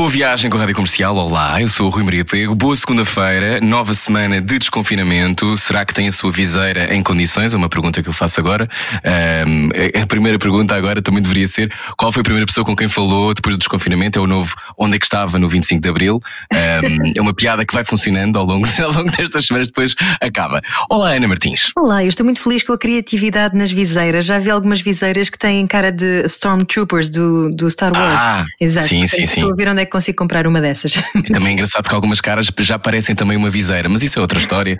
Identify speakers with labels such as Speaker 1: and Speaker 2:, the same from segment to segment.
Speaker 1: Boa viagem com a Rádio Comercial. Olá, eu sou o Rui Maria Pego. Boa segunda-feira, nova semana de desconfinamento. Será que tem a sua viseira em condições? É uma pergunta que eu faço agora. Um, a primeira pergunta agora também deveria ser: qual foi a primeira pessoa com quem falou depois do desconfinamento? É o novo Onde é que estava no 25 de Abril? Um, é uma piada que vai funcionando ao longo, ao longo destas semanas, depois acaba. Olá, Ana Martins.
Speaker 2: Olá, eu estou muito feliz com a criatividade nas viseiras. Já vi algumas viseiras que têm cara de Stormtroopers do, do Star Wars.
Speaker 1: Ah,
Speaker 2: Exato.
Speaker 1: sim, sim, sim.
Speaker 2: Estou a ver onde é que consigo comprar uma dessas.
Speaker 1: E também é engraçado porque algumas caras já parecem também uma viseira, mas isso é outra história.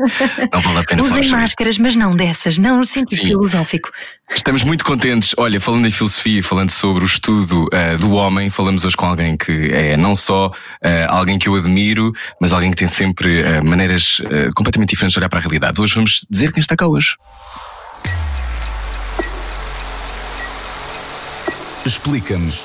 Speaker 1: Não vale a pena falar
Speaker 2: Usem
Speaker 1: isto.
Speaker 2: máscaras, mas não dessas, não no sentido
Speaker 1: Sim.
Speaker 2: filosófico.
Speaker 1: Estamos muito contentes. Olha, falando em filosofia, falando sobre o estudo eh, do homem, falamos hoje com alguém que é não só eh, alguém que eu admiro, mas alguém que tem sempre eh, maneiras completamente diferentes de olhar para a realidade. Hoje vamos dizer quem está cá hoje.
Speaker 3: Explica-nos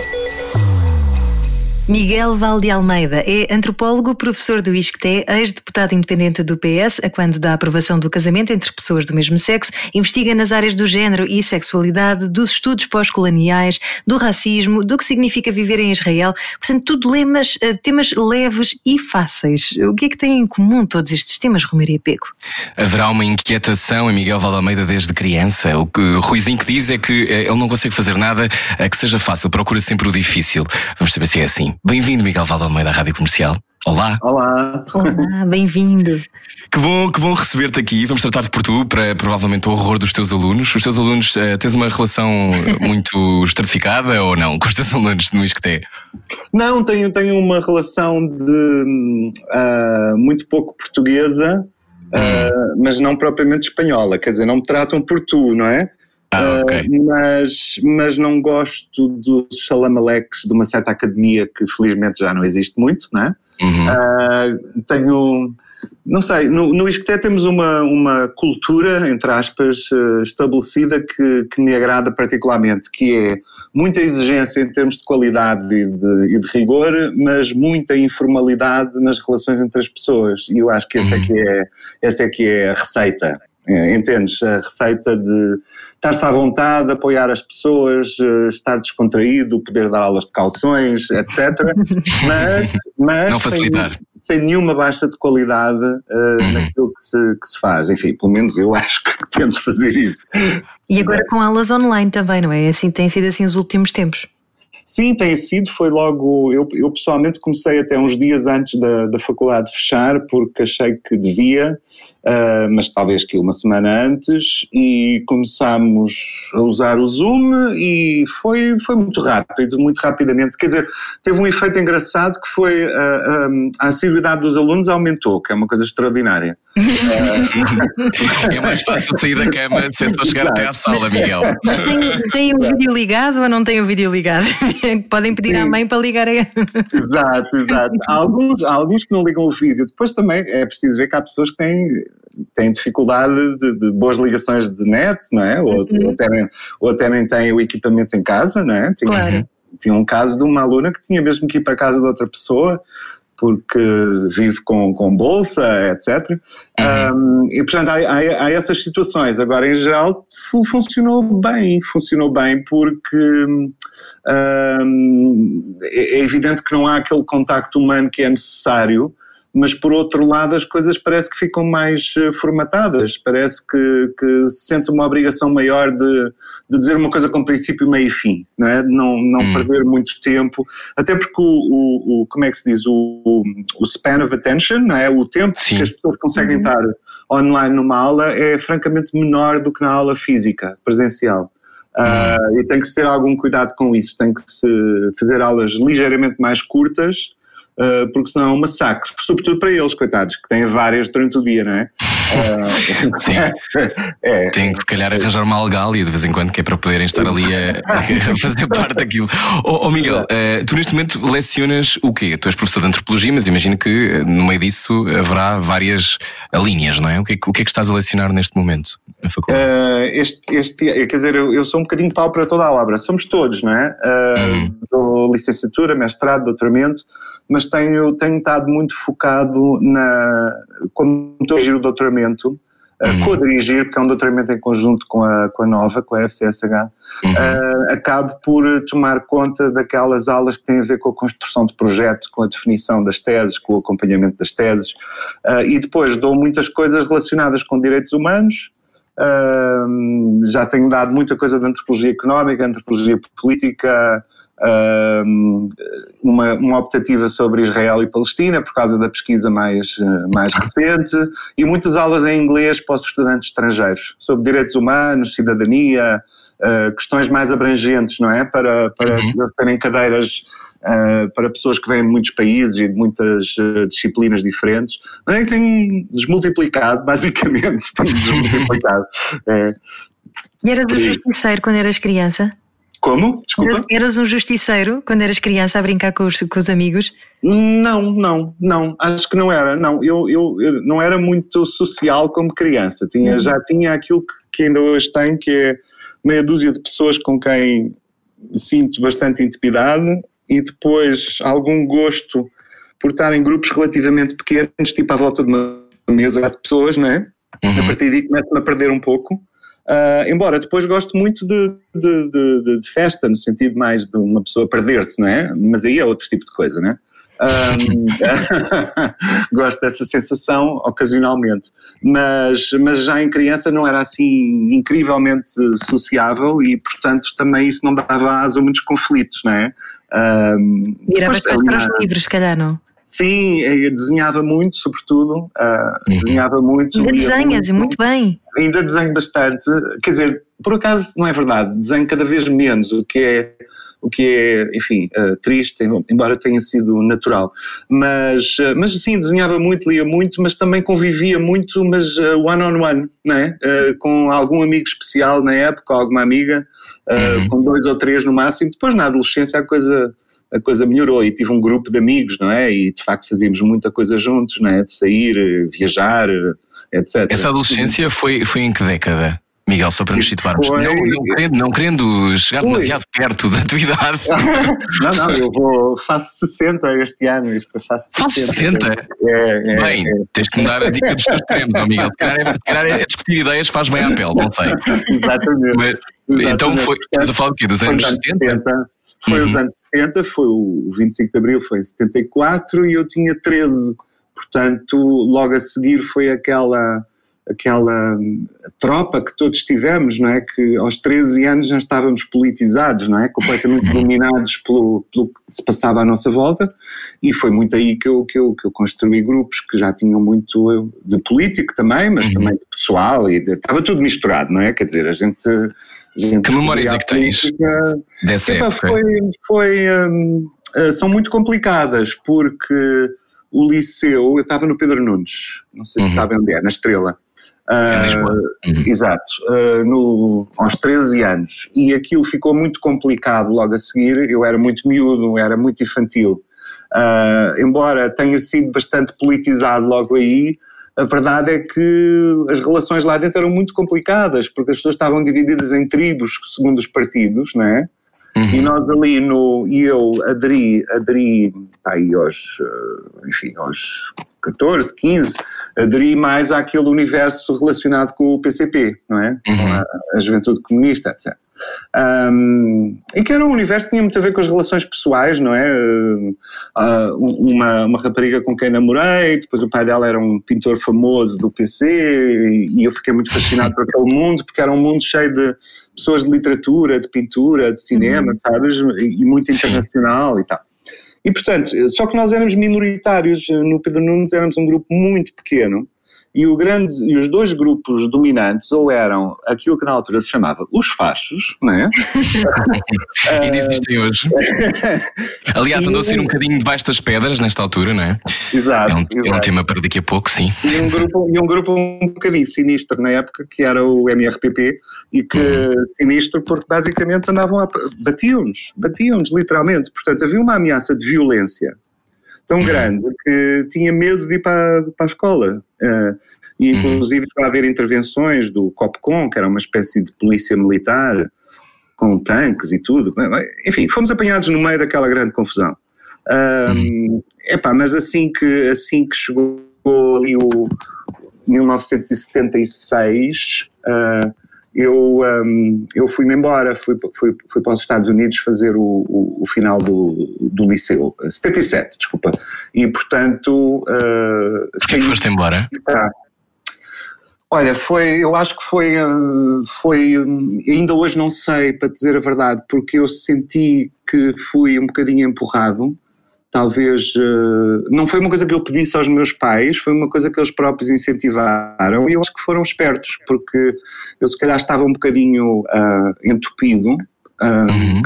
Speaker 2: Miguel Valde Almeida é antropólogo, professor do ISCTE, ex-deputado independente do PS, a quando da aprovação do casamento entre pessoas do mesmo sexo, investiga nas áreas do género e sexualidade, dos estudos pós-coloniais, do racismo, do que significa viver em Israel. Portanto, tudo lemas, eh, temas leves e fáceis. O que é que têm em comum todos estes temas, Romaria Peco?
Speaker 1: Haverá uma inquietação em Miguel Valdealmeida desde criança. O que o Ruizinho que diz é que eh, ele não consegue fazer nada eh, que seja fácil, procura sempre o difícil. Vamos saber se é assim. Bem-vindo, Miguel Valdealmeida, à Rádio Comercial. Olá.
Speaker 4: Olá.
Speaker 2: Olá, bem-vindo.
Speaker 1: Que bom, que bom receber-te aqui. Vamos tratar-te por tu, para provavelmente o horror dos teus alunos. Os teus alunos, eh, tens uma relação muito estratificada ou não com os teus alunos no ISCTE?
Speaker 4: Não, tenho, tenho uma relação de ah, muito pouco portuguesa, ah, mas não propriamente espanhola. Quer dizer, não me tratam por tu, não é?
Speaker 1: Ah, ok.
Speaker 4: mas, mas não gosto dos salamaleques de uma certa academia que felizmente já não existe muito, não é?
Speaker 1: Uhum.
Speaker 4: Ah, tenho, não sei, no, no ISCTE temos uma, uma cultura, entre aspas, eh, estabelecida que, que me agrada particularmente, que é muita exigência em termos de qualidade e de, e de rigor, mas muita informalidade nas relações entre as pessoas. E eu acho que essa é que é, essa é, que é a receita. É, Entendes? A receita de estar-se à vontade, apoiar as pessoas, eh, estar descontraído, poder dar aulas de calções, etc. Mas, mas
Speaker 1: Não facilitar.
Speaker 4: Sem, sem nenhuma baixa de qualidade eh,
Speaker 1: Uhum.
Speaker 4: naquilo que se, que se faz. Enfim, pelo menos eu acho que tento fazer isso.
Speaker 2: E agora com aulas online também, não é? Assim tem sido assim os últimos tempos.
Speaker 4: Sim, tem sido, foi logo. Eu, eu pessoalmente comecei até uns dias antes da, da faculdade fechar, porque achei que devia, ah, mas talvez que uma semana antes, e começámos a usar o Zoom e foi, foi muito rápido, muito rapidamente. Quer dizer, teve um efeito engraçado que foi ah, ah, a assiduidade dos alunos aumentou, que é uma coisa extraordinária.
Speaker 1: É mais fácil sair da cama se é só chegar até à sala, Miguel.
Speaker 2: Mas tem, tem o vídeo ligado ou não tem o vídeo ligado? Podem pedir à
Speaker 4: Sim.
Speaker 2: mãe para ligar a...
Speaker 4: Exato, exato. Há alguns, há alguns que não ligam o vídeo. Depois também é preciso ver que há pessoas que têm, têm dificuldade de, de boas ligações de net, não é? Ou,
Speaker 2: Uhum.
Speaker 4: ou, até, nem- ou até nem têm o equipamento em casa, não é? Tinha,
Speaker 2: Claro.
Speaker 4: tinha um caso de uma aluna que tinha mesmo que ir para a casa de outra pessoa porque vive com, com bolsa, etc. Um, e portanto há, há- há essas situações. Agora, em geral, fu- funcionou bem, funcionou bem porque um, é é evidente que não há aquele contacto humano que é necessário, mas por outro lado as coisas parece que ficam mais eh, formatadas, parece que, que se sente uma obrigação maior de, de dizer uma coisa com princípio, meio e fim, não é? De não, não
Speaker 1: Hum.
Speaker 4: perder muito tempo, até porque o, o, o- como é que se diz, o, o, span of attention, não é? O tempo
Speaker 1: Sim.
Speaker 4: que as pessoas conseguem estar online numa aula é francamente menor do que na aula física, presencial. Ah, e tem que se ter algum cuidado com isso, tem que se fazer aulas ligeiramente mais curtas, porque senão é um massacre, sobretudo para eles, coitados, que têm várias durante o dia, não é?
Speaker 1: Sim. É, Tem que, se calhar, arranjar uma algália de vez em quando, que é para poderem estar ali a, a fazer parte daquilo. Oh, oh Miguel, uh, tu neste momento lecionas o quê? Tu és professor de antropologia, mas imagino que no meio disso haverá várias linhas, não é? O que é, o que, é que estás a lecionar neste momento na faculdade?
Speaker 4: Uh, este, este, quer dizer, eu, eu, sou um bocadinho pau para toda a obra, somos todos, não é? Uh, uhum. licenciatura, mestrado, doutoramento, mas tenho, tenho estado muito focado na. Como estou a dirigir o doutoramento, uhum. co-dirigir, porque é um doutoramento em conjunto com a, com a Nova, com a FCSH, uhum. uh, acabo por tomar conta daquelas aulas que têm a ver com a construção de projeto, com a definição das teses, com o acompanhamento das teses, uh, e depois dou muitas coisas relacionadas com direitos humanos. Uh, já tenho dado muita coisa de antropologia económica, antropologia política, uma, uma optativa sobre Israel e Palestina por causa da pesquisa mais, eh, mais recente e muitas aulas em inglês para os estudantes estrangeiros sobre direitos humanos, cidadania, uh, questões mais abrangentes, não é? Para, para uhum. terem cadeiras uh, para pessoas que vêm de muitos países e de muitas uh, disciplinas diferentes. Não é que tem desmultiplicado, basicamente, tem desmultiplicado. É.
Speaker 2: E eras o justiceiro quando eras criança?
Speaker 4: Como? Desculpa.
Speaker 2: Eras um justiceiro quando eras criança a brincar com os, com os amigos?
Speaker 4: Não, não, não. Acho que não era. Não, eu, eu, eu não era muito social como criança. Tinha, uhum. Já tinha aquilo que, que ainda hoje tenho, que é meia dúzia de pessoas com quem sinto bastante intimidade e depois algum gosto por estar em grupos relativamente pequenos, tipo à volta de uma mesa de pessoas, não é? Uhum. A partir daí começo-me a perder um pouco. Uh, embora depois gosto muito de, de, de, de, festa, no sentido mais de uma pessoa perder-se, não é? Mas aí é outro tipo de coisa, não é? Um, gosto dessa sensação ocasionalmente, mas, mas já em criança não era assim incrivelmente sociável e, portanto, também isso não dava asa a muitos conflitos, não é?
Speaker 2: Um, Viravas para os livros, se calhar, não?
Speaker 4: Sim, eu desenhava muito, sobretudo. Uh, uhum. Desenhava muito.
Speaker 2: Ainda desenhas, muito, muito bem.
Speaker 4: Ainda desenho bastante. Quer dizer, por acaso não é verdade, desenho cada vez menos, o que é, o que é enfim, uh, triste, embora tenha sido natural. Mas, uh, mas sim, desenhava muito, lia muito, mas também convivia muito, mas one-on-one, on one, não é? com algum amigo especial na época, alguma amiga, uhum. com dois ou três no máximo. Depois, na adolescência, a coisa a coisa melhorou e tive um grupo de amigos, não é? E de facto fazíamos muita coisa juntos, não é? De sair, viajar, etc.
Speaker 1: Essa adolescência foi, foi em que década? Miguel, só para nos situarmos. Foi... Não, não, querendo, não querendo chegar Ui. demasiado perto da tua idade.
Speaker 4: não, não, eu vou, faço 60 este ano. Isto, faço
Speaker 1: 60. 60? É, é, bem, é. tens que me dar a dica dos teus cremes, oh Miguel. Se calhar, é, se calhar é discutir ideias faz bem à pele, não sei.
Speaker 4: Exatamente. Mas,
Speaker 1: Exatamente. Então foi, estás a falar do quê? Dos anos 70? 70
Speaker 4: foi uhum. os anos 70, foi o 25 de Abril, foi em 74 e eu tinha 13. Portanto, logo a seguir foi aquela aquela tropa que todos tivemos, não é? Que aos 13 anos já estávamos politizados, não é? Completamente uhum. dominados pelo, pelo que se passava à nossa volta e foi muito aí que eu, que eu, que eu construí grupos que já tinham muito de político também, mas uhum. também de pessoal e de, estava tudo misturado, não é? Quer dizer, a gente
Speaker 1: que memórias é que tens dessa Epa, época?
Speaker 4: Foi, foi um, eh, são muito complicadas, porque o liceu, eu estava no Pedro Nunes, não sei uhum. se sabem onde é, na Estrela. Uh, uhum. Exato, uh, no, aos 13 anos. E aquilo ficou muito complicado logo a seguir. Eu era muito miúdo, era muito infantil. Uh, embora tenha sido bastante politizado logo aí, a verdade é que as relações lá dentro eram muito complicadas, porque as pessoas estavam divididas em tribos segundo os partidos, não é? Uhum. E nós ali no. E eu aderi, aderi aí aos. Eh, enfim, aos 14, 15, aderi mais àquele universo relacionado com o PCP, não é? Uhum. A, a, juventude comunista, etc. Um, e que era um universo que tinha muito a ver com as relações pessoais, não é? Uh, uma, uma rapariga com quem namorei, depois o pai dela era um pintor famoso do PC e, e eu fiquei muito fascinado por aquele mundo, porque era um mundo cheio de pessoas de literatura, de pintura, de cinema, uhum. sabes? E, e muito internacional Sim. e tal. E portanto, só que nós éramos minoritários, no Pedro Nunes éramos um grupo muito pequeno e, grande, e os dois grupos dominantes ou eram aquilo que na altura se chamava os fachos, não é?
Speaker 1: Ainda existem hoje. Aliás, andou a ser um bocadinho debaixo das pedras nesta altura, não é?
Speaker 4: Exato.
Speaker 1: É um,
Speaker 4: exato.
Speaker 1: é um tema para daqui a pouco, sim.
Speaker 4: E um, grupo, e um grupo um bocadinho sinistro na época, que era o MRPP, e que
Speaker 1: Uhum.
Speaker 4: sinistro porque basicamente andavam a. batiam-nos, batiam-nos literalmente. Portanto, havia uma ameaça de violência tão
Speaker 1: Uhum.
Speaker 4: grande que tinha medo de ir para, para a escola. Eh, e
Speaker 1: Uhum.
Speaker 4: inclusive para haver intervenções do COPCOM, que era uma espécie de polícia militar, com tanques e tudo. Enfim, fomos apanhados no meio daquela grande confusão. Um, epá, mas assim que, assim que chegou ali o 1976, uh, eu, um, eu fui-me embora, fui, fui, fui para os Estados Unidos fazer o, o, o final do, do liceu, 77, desculpa, e portanto... Uh,
Speaker 1: Porquê que foste embora?
Speaker 4: Tá. Olha, foi, eu acho que foi, uh, foi, ainda hoje não sei, para dizer a verdade, porque eu senti que fui um bocadinho empurrado, talvez, uh, não foi uma coisa que eu pedisse aos meus pais, foi uma coisa que eles próprios incentivaram e eu acho que foram espertos, porque eu se calhar estava um bocadinho uh, entupido,
Speaker 1: Uhum.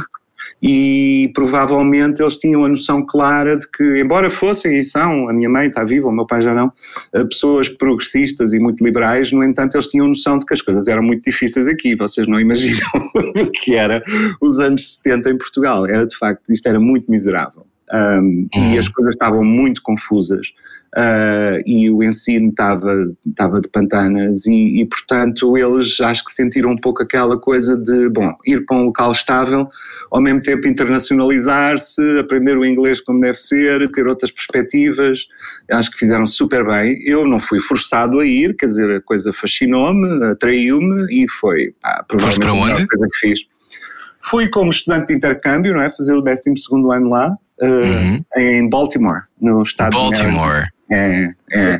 Speaker 4: e provavelmente eles tinham a noção clara de que, embora fossem e são, a minha mãe está viva, o meu pai já não, eh, pessoas progressistas e muito liberais, no entanto eles tinham noção de que as coisas eram muito difíceis aqui, vocês não imaginam o que era os anos 70 em Portugal, era de facto, isto era muito miserável. Um,
Speaker 1: Uhum.
Speaker 4: E as coisas estavam muito confusas uh, e o ensino estava, estava de pantanas e, e, portanto, eles acho que sentiram um pouco aquela coisa de, bom, ir para um local estável, ao mesmo tempo internacionalizar-se, aprender o inglês como deve ser, ter outras perspectivas, acho que fizeram super bem. Eu não fui forçado a ir, quer dizer, a coisa fascinou-me, atraiu-me e foi, pá, provavelmente a melhor coisa que fiz. Fui como estudante de intercâmbio, não é? Fazer o 12 ano lá, uh,
Speaker 1: Uhum.
Speaker 4: em Baltimore, no estado de
Speaker 1: Baltimore.
Speaker 4: é, é.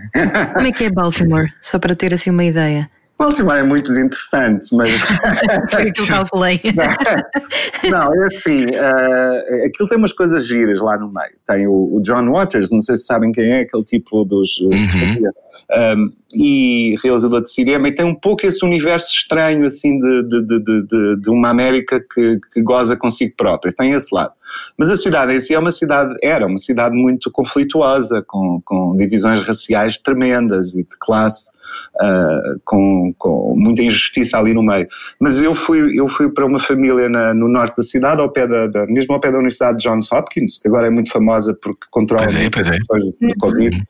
Speaker 2: Como é que é Baltimore? Só para ter assim uma ideia.
Speaker 4: Baltimore é muito desinteressante, mas.
Speaker 2: Foi o que eu calculei.
Speaker 4: não, é assim, uh, aquilo tem umas coisas giras lá no meio. Tem o, o, John Waters, não sei se sabem quem é, aquele tipo dos.
Speaker 1: Uhum.
Speaker 4: Um, e realizador de cinema, e tem um pouco esse universo estranho, assim, de, de, de, de, de uma América que, que goza consigo própria. Tem esse lado. Mas a cidade em si é uma cidade, era uma cidade muito conflituosa, com, com divisões raciais tremendas e de classe. Uh, com, com, muita injustiça ali no meio. Mas eu fui, eu fui para uma família na, no norte da cidade, ao pé da, da, mesmo ao pé da Universidade de Johns Hopkins, que agora é muito famosa porque controla
Speaker 1: pois é, pois é.
Speaker 4: do Covid.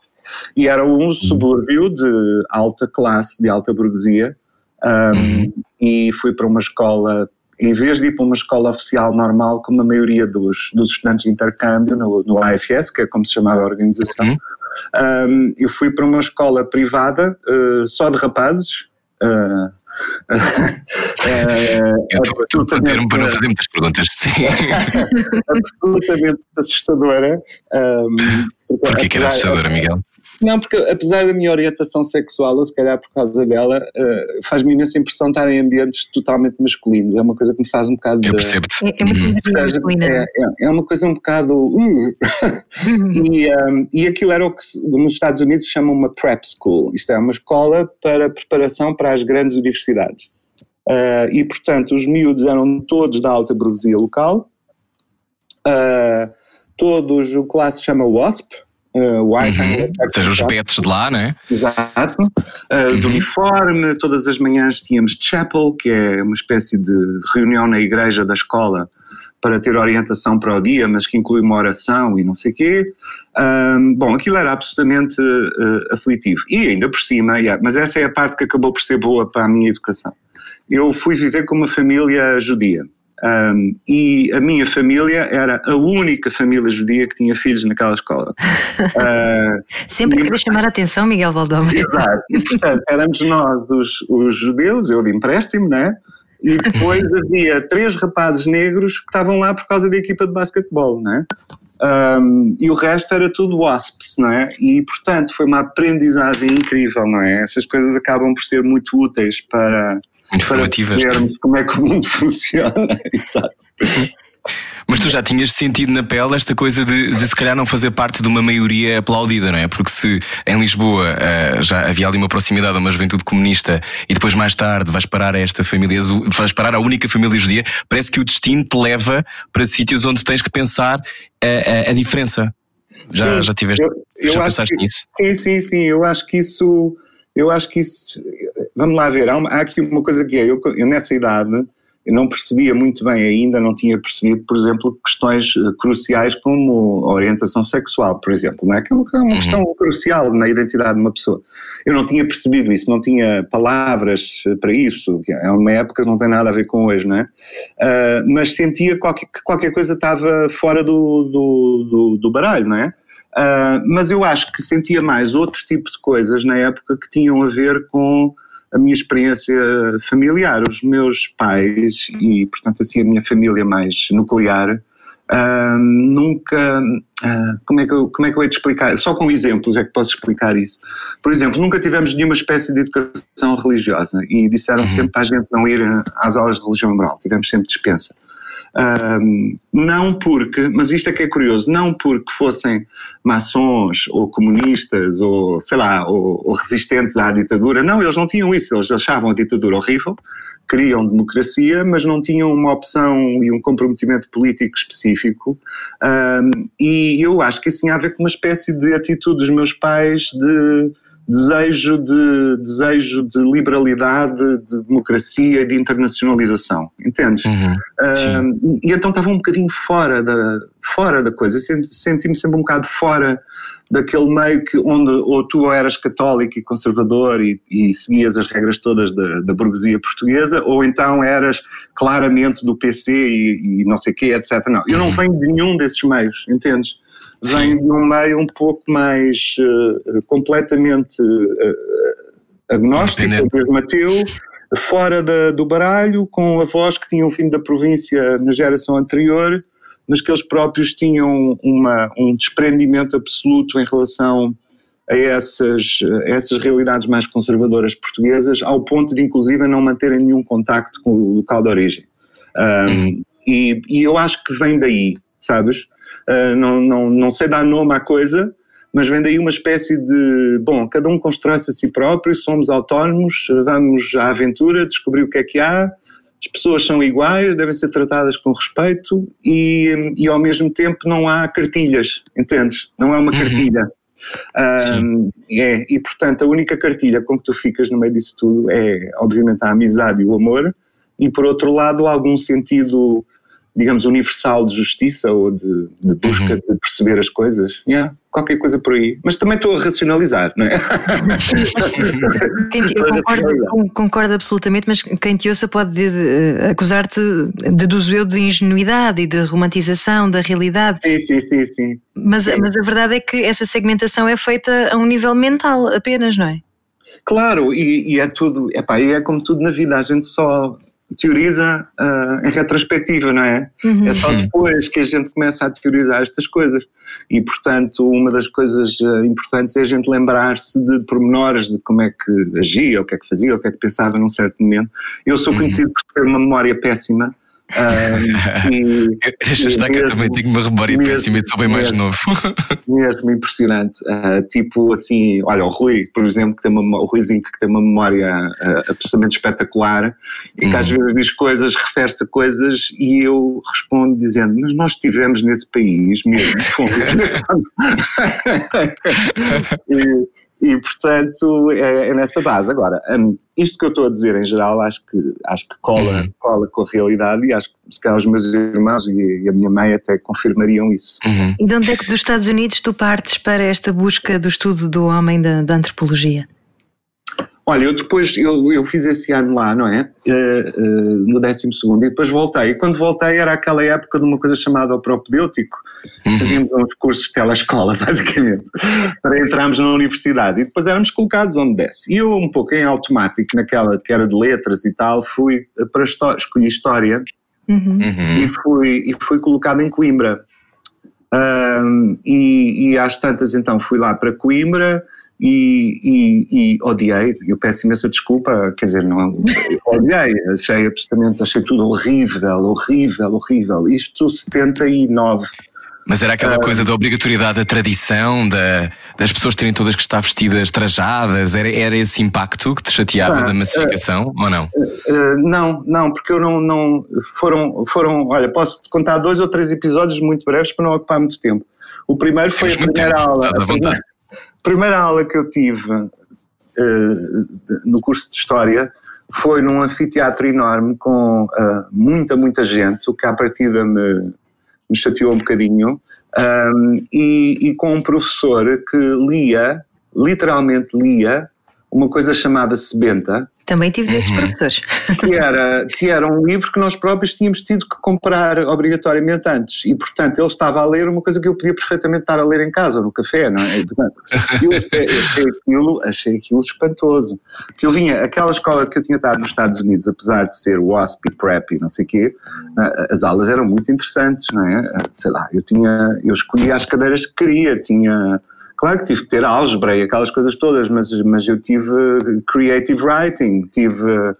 Speaker 4: E era um subúrbio de alta classe, de alta burguesia, um, uhum. e fui para uma escola em vez de ir para uma escola oficial normal, como a maioria dos, dos estudantes de intercâmbio no, no AFS, que é como se chamava a organização, uhum. Um, eu fui para uma escola privada uh, só de rapazes. Uh,
Speaker 1: uh, eu estou a ter-me para não fazer muitas perguntas. Sim.
Speaker 4: absolutamente assustadora. Um,
Speaker 1: Porquê que era assustadora, Miguel?
Speaker 4: Não, porque apesar da minha orientação sexual, ou se calhar por causa dela, uh, faz-me imensa impressão estar em ambientes totalmente masculinos. É uma coisa que me faz um bocado.
Speaker 1: Eu percebo
Speaker 2: de... É, é masculina.
Speaker 4: É, é, uma coisa um bocado. Uh. e, um, e aquilo era o que nos Estados Unidos chamam uma prep school. Isto é uma escola para preparação para as grandes universidades. Uh, e, portanto, os miúdos eram todos da alta burguesia local. Uh, todos, o classe chama WASP, Uh,
Speaker 1: uhum. Ou seja, os betos de lá, não é?
Speaker 4: Exato. Uh, uhum. De uniforme, todas as manhãs tínhamos chapel, que é uma espécie de reunião na igreja da escola para ter orientação para o dia, mas que inclui uma oração e não sei o quê. Um, bom, aquilo era absolutamente uh, aflitivo. E ainda por cima, yeah, mas essa é a parte que acabou por ser boa para a minha educação. Eu fui viver com uma família judia. Um, e a minha família era a única família judia que tinha filhos naquela escola.
Speaker 2: Uh, Sempre queria chamar a atenção, Miguel Valdão.
Speaker 4: Exato. E, portanto, éramos nós os, os judeus, eu de empréstimo, né? E depois havia três rapazes negros que estavam lá por causa da equipa de basquetebol, né? Um, e o resto era tudo WASPs, não é? E, portanto, foi uma aprendizagem incrível, não é? Essas coisas acabam por ser muito úteis para
Speaker 1: informativas.
Speaker 4: Para vermos como é que o mundo funciona. Exato.
Speaker 1: Mas tu já tinhas sentido na pele esta coisa de, de se calhar não fazer parte de uma maioria aplaudida, não é? Porque se em Lisboa uh, já havia ali uma proximidade a uma juventude comunista e depois mais tarde vais parar a esta família vais parar a única família judia, parece que o destino te leva para sítios onde tens que pensar a, a, a diferença. Já, sim, já tiveste, eu, eu já pensaste
Speaker 4: que,
Speaker 1: nisso?
Speaker 4: Sim, sim, sim. Eu acho que isso, eu acho que isso, vamos lá ver, há, uma, há aqui uma coisa que é, eu, eu nessa idade, eu não percebia muito bem ainda, não tinha percebido, por exemplo, questões eh, cruciais como a orientação sexual, por exemplo, não é? que é uma, é uma uhum. questão crucial na identidade de uma pessoa. Eu não tinha percebido isso, não tinha palavras eh, para isso, é uma época que não tem nada a ver com hoje, não é? Uh, mas sentia qualquer, que qualquer coisa estava fora do, do, do, do baralho, não é? Uh, mas eu acho que sentia mais outro tipo de coisas na época que tinham a ver com a minha experiência familiar. Os meus pais e, portanto, assim, a minha família mais nuclear. Uh, nunca, uh, como, é que eu, como é que eu hei de explicar? Só com exemplos é que posso explicar isso. Por exemplo, nunca tivemos nenhuma espécie de educação religiosa e disseram uhum. sempre para a gente não ir às aulas de religião moral, tivemos sempre dispensa. Um, não porque, mas isto é que é curioso, não porque fossem maçons ou comunistas ou sei lá, ou, ou, resistentes à ditadura, não, eles não tinham isso, eles achavam a ditadura horrível, queriam democracia, mas não tinham uma opção e um comprometimento político específico. Um, e eu acho que isso tinha a ver com uma espécie de atitude dos meus pais de desejo de, desejo de liberalidade, de democracia e de internacionalização, entendes? Uhum, uh, e então estava um bocadinho fora da, fora da coisa, senti-me sempre um bocado fora daquele meio que onde ou tu eras católico e conservador e, e seguias as regras todas da, da, burguesia portuguesa, ou então eras claramente do PC e, e não sei o quê, etc. Não, eu não uhum. venho de nenhum desses meios, entendes? Vem de um meio um pouco mais uh, completamente uh, agnóstico, mesmo ateu, fora da, do baralho, com avós que tinham vindo da província na geração anterior, mas que eles próprios tinham uma, um desprendimento absoluto em relação a essas, a essas realidades mais conservadoras portuguesas, ao ponto de inclusive não manterem nenhum contacto com o local de origem. Um, uhum. e, e eu acho que vem daí, sabes? Uh, não, não, não sei dar nome à coisa, mas vem daí uma espécie de, bom, cada um constrói-se a si próprio, somos autónomos, vamos à aventura, descobrir o que é que há, as pessoas são iguais, devem ser tratadas com respeito e, e ao mesmo tempo não há cartilhas, entendes? Não é uma uhum. cartilha. Um, é, e portanto a única cartilha com que tu ficas no meio disso tudo é obviamente a amizade e o amor e por outro lado algum sentido digamos, universal de justiça ou de, de busca uhum. de perceber as coisas. Yeah, qualquer coisa por aí. Mas também estou a racionalizar, não é?
Speaker 2: eu concordo, concordo, absolutamente, mas quem te ouça pode acusar-te de eu de ingenuidade e de romantização da realidade.
Speaker 4: Sim, sim, sim. sim.
Speaker 2: Mas,
Speaker 4: sim.
Speaker 2: mas a verdade é que essa segmentação é feita a um nível mental apenas, não é?
Speaker 4: Claro, e, e é tudo, epá, e é como tudo na vida, a gente só teoriza uh, em retrospectiva, não é? Uhum. É só depois que a gente começa a teorizar estas coisas. E, portanto, uma das coisas uh, importantes é a gente lembrar-se de pormenores de como é que agia, o que é que fazia, o que é que pensava num certo momento. Eu sou uhum. conhecido por ter uma memória péssima
Speaker 1: Um, Deixa estar que eu também tenho uma memória péssima e sou bem mais novo.
Speaker 4: Mesmo impressionante. Uh, tipo assim, olha, o Rui, por exemplo, que tem uma, o Ruizinho que tem uma memória uh, absolutamente espetacular e que às uhum. vezes diz coisas, refere-se a coisas e eu respondo dizendo, mas nós estivemos nesse país mesmo, e, e, portanto, é, é, nessa base. Agora, um, isto que eu estou a dizer em geral, acho que, acho que cola, uhum. cola com a realidade e acho que se calhar os meus irmãos e, e a minha mãe até confirmariam isso.
Speaker 2: Uhum. E de onde é que dos Estados Unidos tu partes para esta busca do estudo do homem da, da antropologia?
Speaker 4: Olha, eu depois, eu, eu fiz esse ano lá, não é? Uh, uh, no 12 e depois voltei. E quando voltei era aquela época de uma coisa chamada propedêutico. Uhum. Fazíamos uns cursos de telescola, basicamente, para entrarmos na universidade. E depois éramos colocados onde desce. E eu, um pouco em automático, naquela que era de letras e tal, fui para história, escolhi História uhum. e, fui, e fui colocado em Coimbra. Um, e, e às tantas então fui lá para Coimbra e, e, e, odiei, eu peço imensa desculpa, quer dizer, não odiei, achei absolutamente, achei tudo horrível, horrível, horrível. Isto 79.
Speaker 1: Mas era aquela uh, coisa da obrigatoriedade da tradição, da, das pessoas terem todas que estar vestidas trajadas, era, era esse impacto que te chateava uh, da massificação uh, ou não?
Speaker 4: não, não, porque eu não, não foram, foram, olha, posso te contar dois ou três episódios muito breves para não ocupar muito tempo. O primeiro foi Temos a primeira tempo, aula. A primeira, primeira aula que eu tive no curso de História foi num anfiteatro enorme com muita, muita gente, o que à partida me me chateou um bocadinho, um, e, e com um professor que lia, literalmente lia, uma coisa chamada Sebenta,
Speaker 2: também tive desses uhum. professores.
Speaker 4: Que era, que era um livro que nós próprios tínhamos tido que comprar obrigatoriamente antes. E, portanto, ele estava a ler uma coisa que eu podia perfeitamente estar a ler em casa, no café, não é? portanto, eu achei aquilo, achei aquilo espantoso. Porque eu vinha, aquela escola que eu tinha estado nos Estados Unidos, apesar de ser WASP e PrEP e não sei o quê, as aulas eram muito interessantes, não é? Sei lá, eu tinha, eu escolhia as cadeiras que queria, tinha Claro que tive que ter álgebra e aquelas coisas todas, mas, mas eu tive creative writing, tive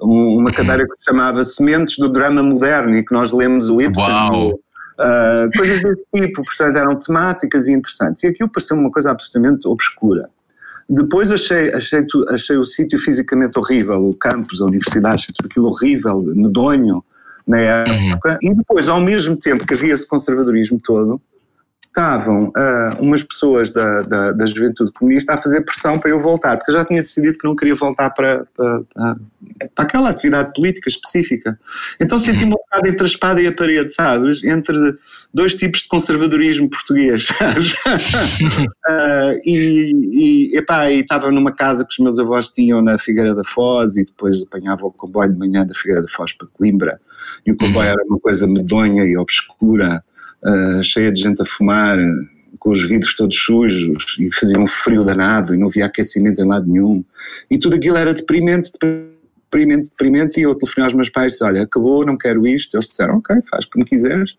Speaker 4: uma uhum. cadeira que se chamava Sementes do Drama Moderno e que nós lemos o Ibsen. Uh, coisas desse tipo, portanto eram temáticas e interessantes. E aquilo pareceu uma coisa absolutamente obscura. Depois achei, achei, achei o sítio fisicamente horrível, o campus, a universidade, achei tudo aquilo horrível, medonho na época. Uhum. E depois, ao mesmo tempo que havia esse conservadorismo todo, estavam uh, umas pessoas da, da, da, juventude comunista a fazer pressão para eu voltar, porque eu já tinha decidido que não queria voltar para, para, para, aquela atividade política específica. Então senti-me um bocado entre a espada e a parede, sabes? Entre dois tipos de conservadorismo português, sabes? uh, e, e, epá, e estava numa casa que os meus avós tinham na Figueira da Foz e depois apanhava o comboio de manhã da Figueira da Foz para Coimbra e o comboio uhum. era uma coisa medonha e obscura uh, cheia de gente a fumar, com os vidros todos sujos e fazia um frio danado e não havia aquecimento em lado nenhum. E tudo aquilo era deprimente, deprimente, deprimente. E eu telefonei aos meus pais e disse: Olha, acabou, não quero isto. Eles disseram: Ok, faz como quiseres.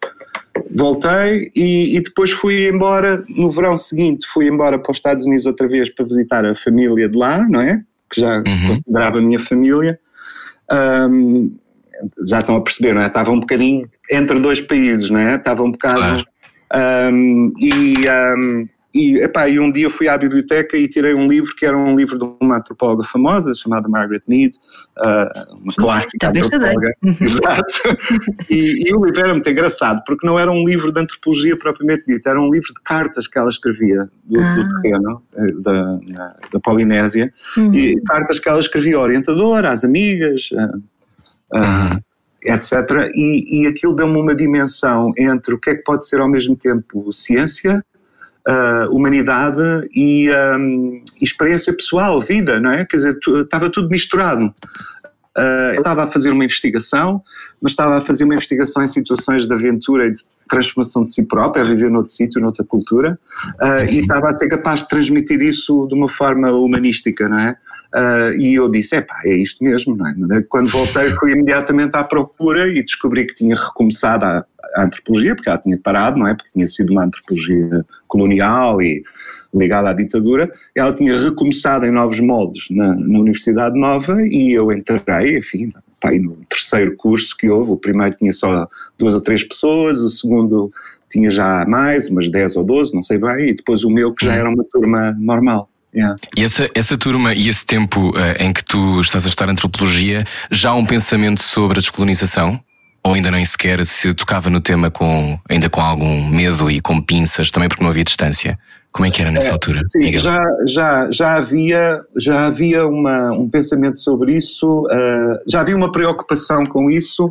Speaker 4: Voltei e, e, depois fui embora. No verão seguinte, fui embora para os Estados Unidos outra vez para visitar a família de lá, não é? Que já uhum. considerava a minha família. Um, já estão a perceber, não é? Estava um bocadinho entre dois países, não é? Estava um bocado. Claro. Um, e, um, e, epá, e um dia fui à biblioteca e tirei um livro que era um livro de uma antropóloga famosa chamada Margaret Mead, uh, uma clássica antropóloga. Exato. E, e, o livro era muito engraçado porque não era um livro de antropologia propriamente dito, era um livro de cartas que ela escrevia do, ah. do terreno eh, da, da Polinésia uhum. e cartas que ela escrevia ao orientador, às amigas. Uh, uhum etc. E, e aquilo deu-me uma dimensão entre o que é que pode ser ao mesmo tempo ciência, uh, humanidade e um, experiência pessoal, vida, não é? Quer dizer, estava tudo misturado. Uh, eu estava a fazer uma investigação, mas estava a fazer uma investigação em situações de aventura e de transformação de si próprio, a viver noutro sítio, noutra cultura, uh, e estava a ser capaz de transmitir isso de uma forma humanística, não é? Uh, e eu disse, epá, é isto mesmo, não é? Quando voltei fui imediatamente à procura e descobri que tinha recomeçado a, a antropologia, porque ela tinha parado, não é? Porque tinha sido uma antropologia colonial e ligada à ditadura, ela tinha recomeçado em novos moldes na, na Universidade Nova e eu entrei, enfim, pá, no terceiro curso que houve, o primeiro tinha só duas ou três pessoas, o segundo tinha já mais, umas dez ou doze, não sei bem, e depois o meu que já era uma turma normal.
Speaker 1: Yeah. E essa, essa turma e esse tempo uh, em que tu estás a estudar antropologia, já há um pensamento sobre a descolonização? Ou ainda nem sequer se tocava no tema com, ainda com algum medo e com pinças, também porque não havia distância? Como é que era nessa é, altura?
Speaker 4: Sim, já, já, já havia, já havia uma, um pensamento sobre isso, uh, já havia uma preocupação com isso,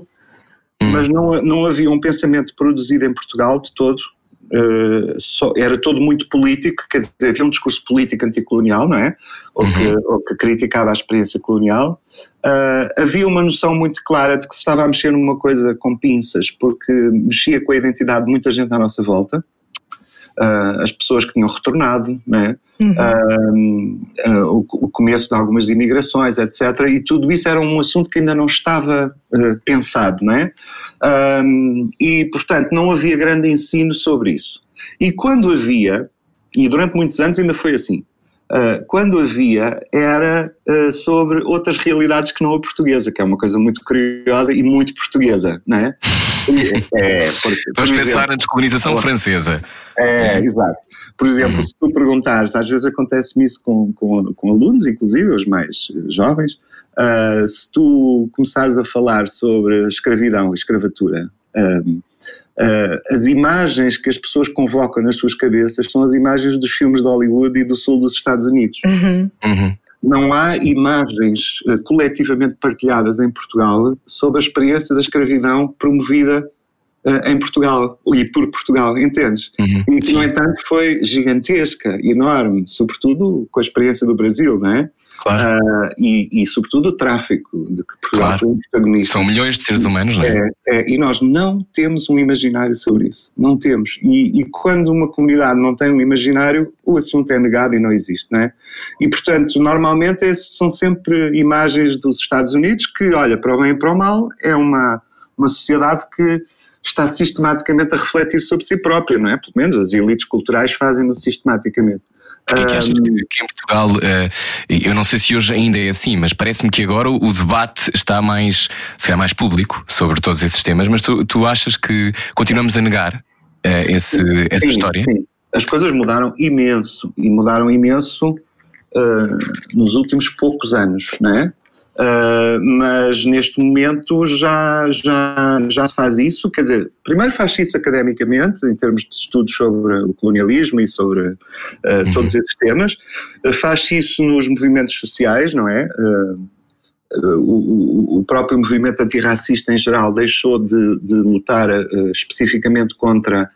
Speaker 4: hum. mas não, não havia um pensamento produzido em Portugal de todo, Uh, só, era todo muito político, quer dizer, havia um discurso político anticolonial, não é? Ou, uhum. que, ou que, criticava a experiência colonial. Uh, havia uma noção muito clara de que se estava a mexer numa coisa com pinças, porque mexia com a identidade de muita gente à nossa volta uh, as pessoas que tinham retornado, né? Uhum. Uh, o, o, começo de algumas imigrações, etc. E tudo isso era um assunto que ainda não estava pensado, né? E, portanto, não havia grande ensino sobre isso. E quando havia, e durante muitos anos ainda foi assim, Uh, quando havia, era uh, sobre outras realidades que não a portuguesa, que é uma coisa muito curiosa e muito portuguesa, não é?
Speaker 1: é por, Vamos por pensar exemplo, na descolonização francesa.
Speaker 4: É, exato. Por exemplo, uhum. se tu perguntares, às vezes acontece-me isso com, com, com, alunos, inclusive os mais jovens, uh, se tu começares a falar sobre escravidão, escravatura, Uh, as imagens que as pessoas convocam nas suas cabeças são as imagens dos filmes de Hollywood e do sul dos Estados Unidos. Uhum. Uhum. Não há imagens uh, coletivamente partilhadas em Portugal sobre a experiência da escravidão promovida uh, em Portugal e por Portugal, entendes? Uhum. E que, no entanto, foi gigantesca, enorme, sobretudo com a experiência do Brasil, não é? Claro. Uh, e, e, sobretudo, o tráfico de que Portugal claro. protagonista.
Speaker 1: São milhões de seres humanos, não é?
Speaker 4: é? é? E nós não temos um imaginário sobre isso. Não temos. E, e, quando uma comunidade não tem um imaginário, o assunto é negado e não existe, não é? E, portanto, normalmente é, são sempre imagens dos Estados Unidos que, olha, para o bem e para o mal, é uma, uma sociedade que está sistematicamente a refletir sobre si própria, não é? Pelo menos as elites culturais fazem-no sistematicamente.
Speaker 1: Porquê que achas que, que em Portugal, uh, eu não sei se hoje ainda é assim, mas parece-me que agora o debate está mais, se calhar mais público sobre todos esses temas, mas tu, tu achas que continuamos a negar uh, esse, sim, essa história? Sim.
Speaker 4: As coisas mudaram imenso e mudaram imenso uh, nos últimos poucos anos, não é? Uh, mas neste momento já, já, já se faz isso, quer dizer, primeiro faz-se isso academicamente, em termos de estudos sobre o colonialismo e sobre uh, uhum. todos esses temas, uh, faz-se isso nos movimentos sociais, não é? O, o, próprio movimento antirracista em geral deixou de, de lutar especificamente contra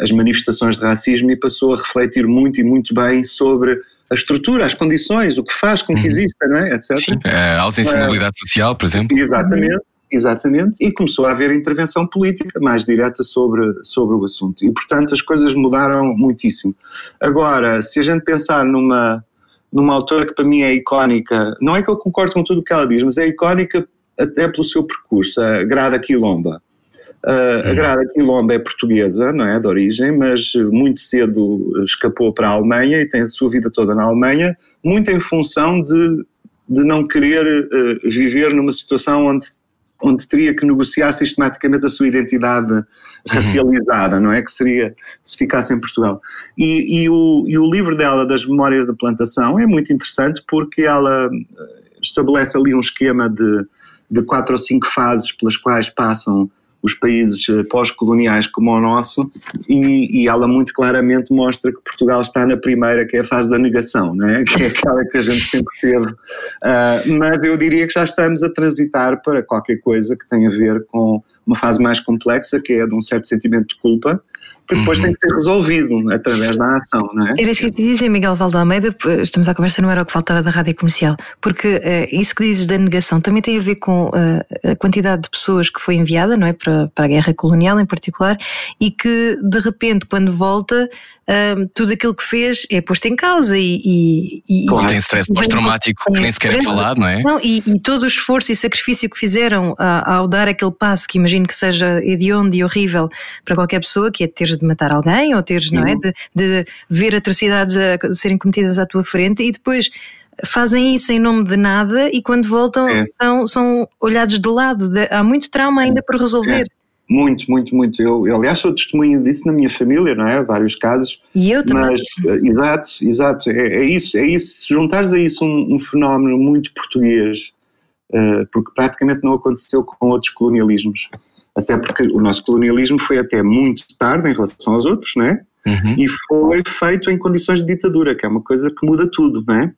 Speaker 4: as manifestações de racismo e passou a refletir muito e muito bem sobre a estrutura, as condições, o que faz com que uhum. exista, não é? Etc.
Speaker 1: Sim, a ausência de mobilidade social, por exemplo.
Speaker 4: Exatamente, exatamente. E começou a haver intervenção política mais direta sobre, sobre o assunto. E, portanto, as coisas mudaram muitíssimo. Agora, se a gente pensar numa, numa autora que para mim é icónica, não é que eu concordo com tudo o que ela diz, mas é icónica até pelo seu percurso, a Grada Quilomba. Uh, a Grada Quilomba é portuguesa, não é, de origem, mas muito cedo escapou para a Alemanha e tem a sua vida toda na Alemanha, muito em função de, de não querer uh, viver numa situação onde, onde teria que negociar sistematicamente a sua identidade uhum. racializada, não é, que seria se ficasse em Portugal. E, e, o, e o livro dela, das Memórias da Plantação, é muito interessante porque ela estabelece ali um esquema de, de quatro ou cinco fases pelas quais passam os países eh, pós-coloniais como o nosso, e, e, ela muito claramente mostra que Portugal está na primeira, que é a fase da negação, né? que é aquela que a gente sempre teve. Uh, mas eu diria que já estamos a transitar para qualquer coisa que tenha a ver com uma fase mais complexa, que é de um certo sentimento de culpa, que depois uhum. tem que ser resolvido através da ação, não é?
Speaker 2: Era isso que eu te dizia, Miguel Valdealmeida, estamos à conversa, não era o que faltava da rádio comercial, porque uh, isso que dizes da negação também tem a ver com uh, a quantidade de pessoas que foi enviada, não é, para, para a guerra colonial em particular, e que de repente, quando volta, uh, tudo aquilo que fez é posto em causa e.
Speaker 1: e, claro. e tem stress pós-traumático que nem sequer é falado, não é?
Speaker 2: Não, e, e, todo o esforço e sacrifício que fizeram ao dar aquele passo, que imagino que seja hediondo e horrível para qualquer pessoa, que é ter de matar alguém ou teres, não é? De, de ver atrocidades a serem cometidas à tua frente e depois fazem isso em nome de nada e quando voltam é. são, são olhados de lado. De, há muito trauma ainda por resolver. É.
Speaker 4: Muito, muito, muito. Eu, eu, aliás, sou testemunho disso na minha família, não é? Vários casos.
Speaker 2: E eu também. Mas,
Speaker 4: eh, exato, exato. É, é, isso, é isso. Se juntares a isso um, um fenómeno muito português, uh, porque praticamente não aconteceu com outros colonialismos até porque o nosso colonialismo foi até muito tarde em relação aos outros, não é? Uhum. E foi feito em condições de ditadura, que é uma coisa que muda tudo, não é?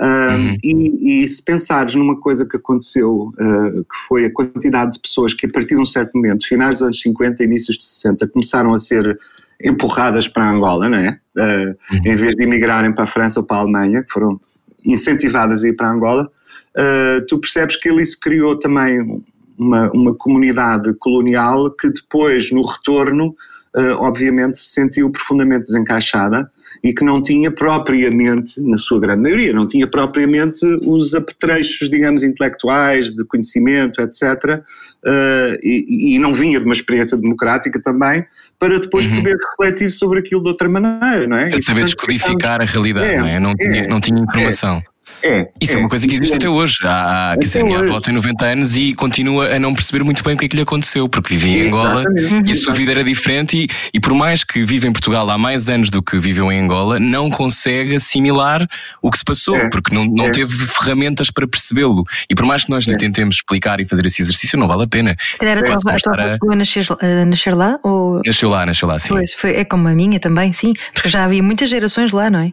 Speaker 4: uhum. e, e, se pensares numa coisa que aconteceu, uh, que foi a quantidade de pessoas que a partir de um certo momento, finais dos anos 50 inícios de 60, começaram a ser empurradas para Angola, não é? Uh, uhum. Em vez de emigrarem para a França ou para a Alemanha, que foram incentivadas a ir para Angola, uh, tu percebes que ele isso criou também uma, uma comunidade colonial que depois, no retorno, uh, obviamente se sentiu profundamente desencaixada e que não tinha propriamente, na sua grande maioria, não tinha propriamente os apetrechos, digamos, intelectuais, de conhecimento, etc., uh, e, e, não vinha de uma experiência democrática também, para depois uhum. poder refletir sobre aquilo de outra maneira, não é?
Speaker 1: Para saber descodificar a realidade, é, não é? Não, é, tinha, não tinha informação.
Speaker 4: É. É,
Speaker 1: Isso é, é, uma coisa que existe até hoje. Há, quer dizer, a minha avó tem 90 anos e continua a não perceber muito bem o que é que lhe aconteceu, porque vivia em Angola e a sua vida era diferente. E, e, por mais que vive em Portugal há mais anos do que viveu em Angola, não consegue assimilar o que se passou, é, porque não, não é. teve ferramentas para percebê-lo. E por mais que nós lhe é. tentemos explicar e fazer esse exercício, não vale a pena.
Speaker 2: Se calhar a tua avó a nascer, a nascer lá? Ou...
Speaker 1: Nasceu lá, nasceu lá, sim.
Speaker 2: Pois, foi, é como a minha também, sim, porque já havia muitas gerações lá, não é?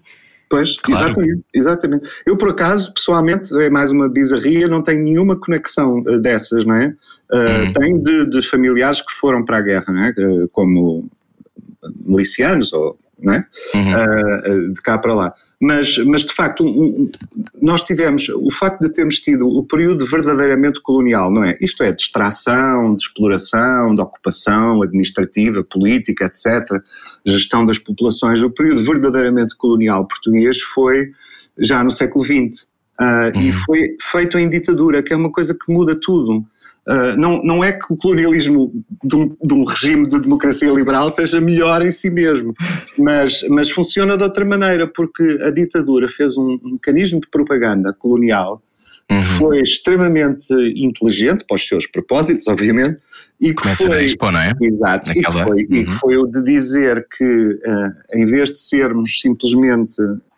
Speaker 4: Pois, claro. exatamente, exatamente. Eu, por acaso, pessoalmente, é mais uma bizarria, não tenho nenhuma conexão uh, dessas, não é? Uh, Tenho de, de, familiares que foram para a guerra, não é? Uh, como milicianos, ou, não é? Uhum. de cá para lá. Mas, mas de facto, um, nós tivemos o facto de termos tido o período verdadeiramente colonial, não é? Isto é, de extração, de exploração, de ocupação administrativa, política, etc., gestão das populações. O período verdadeiramente colonial português foi já no século XX. Uh, ah, uhum. E foi feito em ditadura, que é uma coisa que muda tudo. Uh, não, não é que o colonialismo de um, de um, regime de democracia liberal seja melhor em si mesmo, mas, mas funciona de outra maneira, porque a ditadura fez um, um mecanismo de propaganda colonial que uhum. foi extremamente inteligente para os seus propósitos, obviamente,
Speaker 1: e que Começa foi, Expo, não é?
Speaker 4: Exato, Naquela... e, que foi, uhum. e que foi o de dizer que uh, em vez de sermos simplesmente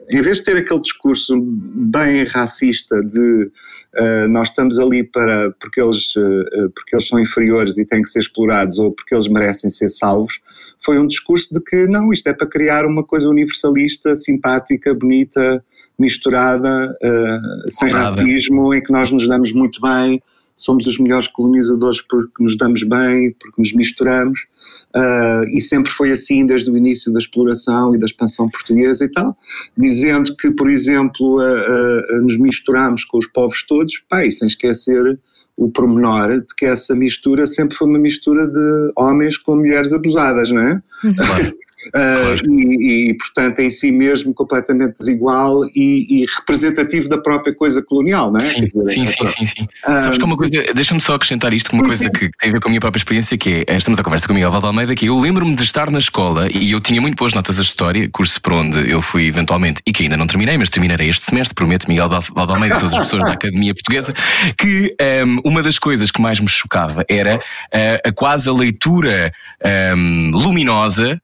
Speaker 4: em vez de ter aquele discurso bem racista de uh, nós estamos ali para porque eles, uh, porque eles são inferiores e têm que ser explorados ou porque eles merecem ser salvos, foi um discurso de que não, isto é para criar uma coisa universalista, simpática, bonita, misturada, uh, sem racismo, em que nós nos damos muito bem, somos os melhores colonizadores porque nos damos bem, porque nos misturamos. Uh, e sempre foi assim desde o início da exploração e da expansão portuguesa e tal, dizendo que, por exemplo, uh, uh, nos misturamos com os povos todos, pá, e sem esquecer o pormenor de que essa mistura sempre foi uma mistura de homens com mulheres abusadas, não é? Claro. claro. e, e, portanto, em si mesmo completamente desigual e, e, representativo da própria coisa colonial, não é?
Speaker 1: Sim, dizer, sim, sim, sim, sim, Sabes que é uma coisa, deixa-me só acrescentar isto, uma coisa que tem a ver com a minha própria experiência, que é, estamos a conversa com o Miguel Valdalmeida, que eu lembro-me de estar na escola e eu tinha muito boas notas da história, curso por onde eu fui eventualmente, e que ainda não terminei, mas terminarei este semestre, prometo, Miguel Valdalmeida e todas as pessoas da Academia Portuguesa, que um, uma das coisas que mais me chocava era uh, a quase a leitura um, luminosa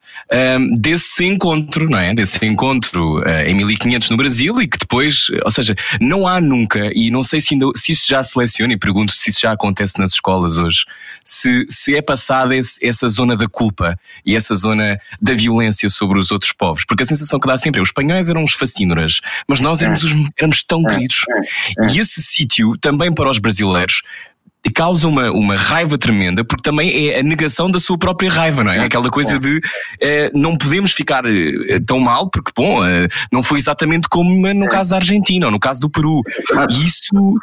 Speaker 1: um, desse encontro, não é? Desse encontro uh, em 1500 no Brasil e que depois, ou seja, não há nunca, e não sei se, ainda, se isso já seleciona, e pergunto se isso já acontece nas escolas hoje, se, se é passada esse, essa zona da culpa e essa zona da violência sobre os outros povos, porque a sensação que dá sempre é os espanhóis eram os fascínoras, mas nós éramos, os, éramos tão queridos. E esse sítio, também para os brasileiros, causa uma, uma raiva tremenda, porque também é a negação da sua própria raiva, não é? é aquela coisa de eh, não podemos ficar eh, tão mal, porque, bom, eh, não foi exatamente como no caso da Argentina ou no caso do Peru. E isso